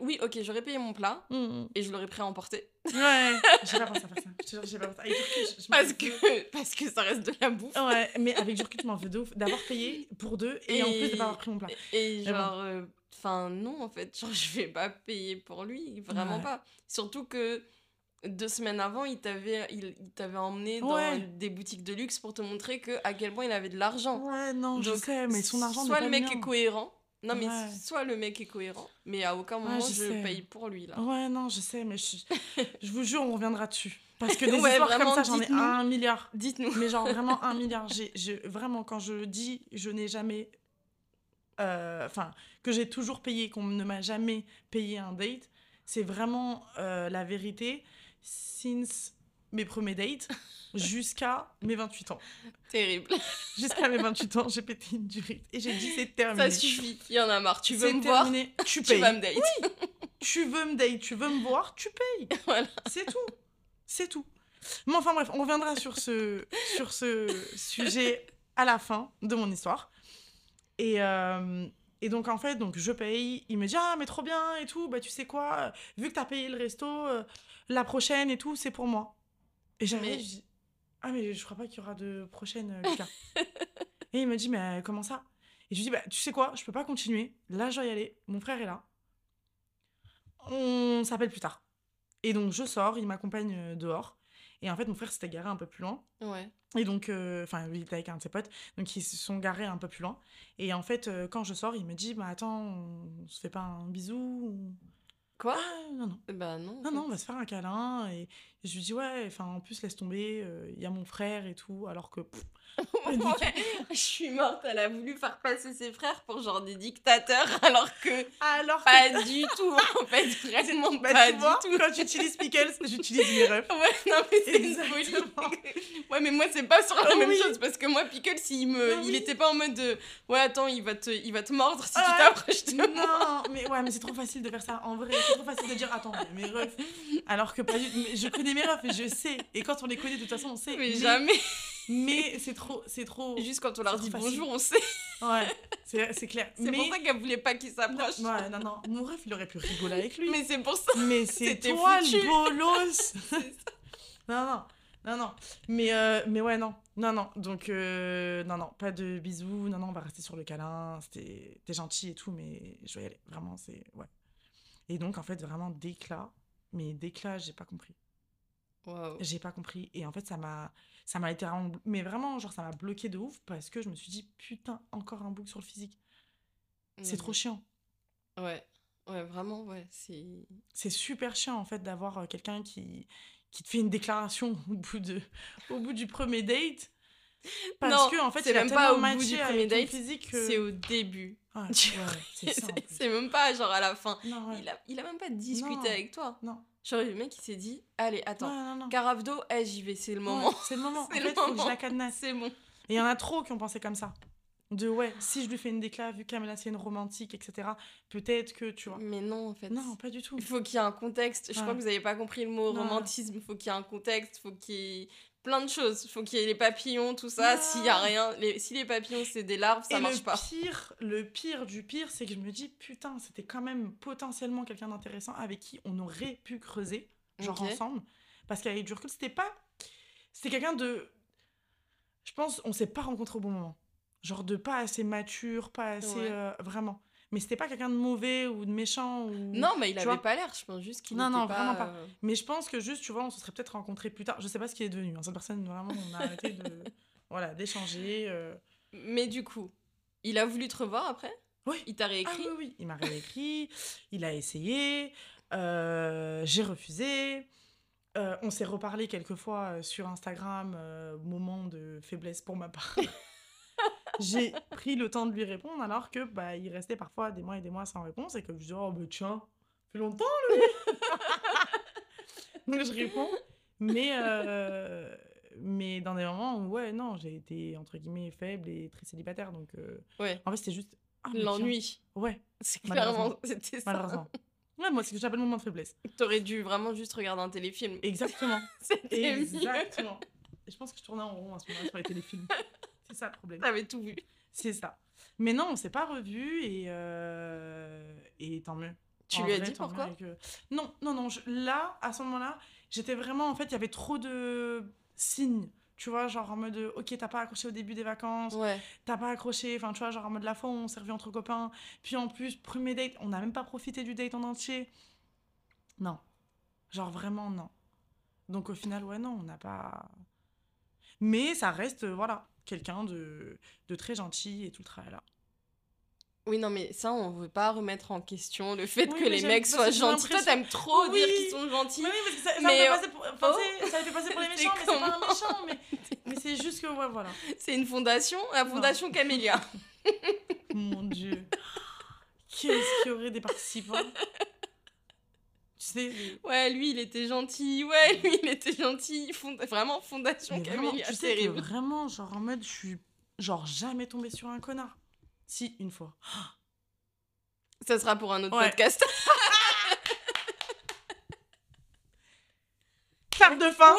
oui, ok, j'aurais payé mon plat Mm, mm. et je l'aurais pris à emporter Ouais, [LAUGHS] j'ai pas pensé à faire ça. Je te jure, j'ai pas pensé. Avec je- je m'en parce que, parce que ça reste de la bouffe. Ouais, mais avec du recul, je m'en veux de ouf d'avoir payé pour deux et, en plus de pas avoir pris mon plat. Et genre, euh, enfin, non, en fait, genre, je vais pas payer pour lui, vraiment Ouais. pas. Surtout que deux semaines avant, il t'avait, il, il t'avait emmené dans Ouais. des boutiques de luxe pour te montrer que à quel point il avait de l'argent. Ouais, non, je Donc, sais, mais son argent Soit pas le mec est cohérent. Non, mais Ouais. soit le mec est cohérent, mais à aucun Ouais, moment je je, paye pour lui, là. Ouais, non, je sais, mais je, [LAUGHS] je vous jure, on reviendra dessus. Parce que [LAUGHS] des Ouais, histoires vraiment, comme ça, j'en ai un milliard. Dites-nous. Mais genre vraiment [LAUGHS] un milliard. J'ai, j'ai- vraiment, quand je dis je n'ai jamais. euh, Enfin, que j'ai toujours payé, qu'on ne m'a jamais payé un date, c'est vraiment euh, la vérité. Since mes premiers dates jusqu'à mes 28 ans. Terrible. Jusqu'à mes 28 ans, j'ai pété une durite. Et j'ai dit c'est terminé. Ça suffit. Il y en a marre. Tu veux me voir. [LAUGHS] Tu Tu payes. vas me date. tu veux me date, tu veux me voir, tu payes. [LAUGHS] Voilà. C'est tout. C'est tout. Mais enfin bref, on reviendra sur ce, sur ce sujet à la fin de mon histoire. Et, euh, et donc en fait, donc je paye. Il me dit ah mais trop bien et tout. Bah tu sais quoi, vu que t'as payé le resto, euh, la prochaine et tout, c'est pour moi. Et j'avais Mais- ah mais je crois pas qu'il y aura de prochaine euh, Lucas. [LAUGHS] et il me dit mais euh, comment ça? Et je lui dis bah tu sais quoi, je peux pas continuer. Là je dois y aller. Mon frère est là. On s'appelle plus tard. Et donc je sors, il m'accompagne euh, dehors. Et en fait, mon frère s'était garé un peu plus loin. Ouais. Et donc, euh, enfin, il était avec un de ses potes. Donc, ils se sont garés un peu plus loin. Et en fait, euh, quand je sors, il me dit Bah attends, on se fait pas un bisou ou- Quoi? Ah, non, non. Bah non. Non, non, on va se faire un câlin. Et je lui dis Ouais, enfin, en plus, laisse tomber, euh, il y a mon frère et tout. Alors que. pff. [LAUGHS] Ouais, je suis morte, elle a voulu faire passer ses frères pour genre des dictateurs, [LAUGHS] alors que Alors que. pas du [LAUGHS] tout, en fait, vraiment Bah, pas du vois, tout. quand tu utilises Pickles, j'utilise mes refs. Ouais, non, mais c'est une folie. Ouais, mais moi, c'est pas sur la Ah même oui. chose, parce que moi, Pickles, il, me... Ah il oui. était pas en mode de Ouais, attends, il va te, il va te mordre si tu Ah, t'approches de moi. Non, mais ouais, mais c'est trop facile de faire ça. En vrai, c'est trop facile de dire attends, mes refs. Alors que pas du Je connais mes refs je sais. Et quand on les connaît, de toute façon, on sait. Mais jamais. Mais c'est trop, c'est trop. Juste quand on leur dit bonjour, on sait. Ouais, c'est c'est clair. C'est mais... pour ça qu'elle voulait pas qu'il s'approche. Ouais, non, non. Mon ref, il aurait pu rigoler avec lui. Mais c'est pour ça. Mais [LAUGHS] c'est C'était toi foutu. le bolos. [LAUGHS] non, non. Non, non. Mais, euh, mais ouais, non. Non, non. Donc, euh, non, non. Pas de bisous. Non, non, on va rester sur le câlin. C'était t'es gentil et tout, mais je vais y aller. Vraiment, c'est. Ouais. Et donc, en fait, vraiment, d'éclat. Mais d'éclat, j'ai pas compris. J'ai pas compris. Et en fait, ça m'a. Ça m'a été vraiment. Mais vraiment, genre, ça m'a bloqué de ouf parce que je me suis dit, putain, encore un bouc sur le physique. C'est trop chiant. Ouais. Ouais, vraiment, ouais. C'est. C'est super chiant, en fait, d'avoir euh, quelqu'un qui, qui te fait une déclaration au bout, de, au bout du premier date. Parce Non, que, en fait, c'est même pas au bout du premier date, physique que- C'est au début. Ouais, du [LAUGHS] ouais, c'est même pas genre à la fin. Non, ouais. Il, a, il a même pas discuté Non. avec toi. Non. Genre, le mec, il s'est dit Allez, attends, non, non. carafe d'eau, eh, j'y vais, c'est le Ouais, moment. c'est le moment. [LAUGHS] En fait, faut que je la cadenasse. C'est bon. Et il y en a trop qui ont pensé comme ça. De ouais, si je lui fais une déclat, vu qu'Amela c'est une romantique, etc., peut-être que, tu vois. Mais non, en fait. Non, pas du tout. Il faut qu'il y ait un contexte. Je Ouais. crois que vous avez pas compris le mot romantisme. Il faut qu'il y ait un contexte. Il faut qu'il plein de choses. Il faut qu'il y ait les papillons, tout ça. Ouais. S'il y a rien, les- si les papillons c'est des larves, ça Et marche le pas. pire, le pire du pire, c'est que je me dis, putain, c'était quand même potentiellement quelqu'un d'intéressant avec qui on aurait pu creuser, genre ensemble. Parce qu'avec du recul, c'était pas. C'était quelqu'un de. Je pense, on s'est pas rencontré au bon moment. Genre de pas assez mature, pas assez. Ouais. euh, vraiment. Mais c'était pas quelqu'un de mauvais ou de méchant. Ou... Non, mais il avait vois. pas l'air. Je pense juste qu'il Non, non, pas. vraiment pas. euh, Mais je pense que juste, tu vois, on se serait peut-être rencontrés plus tard. Je sais pas ce qu'il est devenu. hein. Cette personne, vraiment, on a arrêté de. [LAUGHS] Voilà, d'échanger. euh. Mais du coup, il a voulu te revoir après? Oui. Il t'a Ah réécrit oui, oui, il m'a réécrit, il a essayé, euh, j'ai refusé. Euh, on s'est reparlé quelques fois sur Instagram, moment de faiblesse pour ma part. [LAUGHS] j'ai pris le temps de lui répondre alors que bah, il restait parfois des mois et des mois sans réponse et que je dis oh bah tiens, ça fait longtemps lui. [LAUGHS] Donc je réponds, mais euh, mais dans des moments où ouais non j'ai été entre guillemets faible et très célibataire donc euh, Ouais. en fait c'était juste ah. L'ennui. Ouais, C'est clairement. C'était ça. malheureusement. Ouais, moi, c'est ce que j'appelle mon moment de faiblesse. T'aurais dû vraiment juste regarder un téléfilm. Exactement. [LAUGHS] C'était mieux. Exactement. Et je pense que je tournais en rond à ce moment-là sur les téléfilms. [LAUGHS] C'est ça le problème. T'avais tout vu. C'est ça. Mais non, on s'est pas revus et, euh, et tant mieux. Tu En lui as dit pourquoi avec, euh, Non, non, non. je- Là, à ce moment-là, j'étais vraiment. En fait, il y avait trop de signes. Tu vois, genre en mode, ok, t'as pas accroché au début des vacances, Ouais. t'as pas accroché, enfin, tu vois, genre en mode la fois où on s'est entre copains. Puis en plus, premier date, on n'a même pas profité du date en entier. Non. Genre vraiment, non. Donc au final, ouais, non, on n'a pas. Mais ça reste, euh, voilà, quelqu'un de, de très gentil et tout le travail là. Oui, non, mais ça, on veut pas remettre en question le fait Oui, que les mecs soient gentils. Toi, t'aimes trop Oui. dire qu'ils sont gentils. Mais oui, parce que ça, ça Mais, fait euh, passer pour, enfin, oh. ça fait passer pour les [LAUGHS] C'est méchants, mais c'est pas un méchant, mais, [LAUGHS] mais c'est juste que, ouais, voilà. C'est une fondation, la Non. fondation Camélia. [LAUGHS] Mon Dieu. Qu'est-ce qu'il y aurait des participants? Tu sais, Ouais, lui, il était gentil. Ouais, lui, il était gentil. Fond- Vraiment, fondation Camélia. tu sais que vraiment, genre en mode, je suis genre jamais tombée sur un connard. Si, une fois. Ça sera pour un autre Ouais. podcast. [LAUGHS] Carte de fin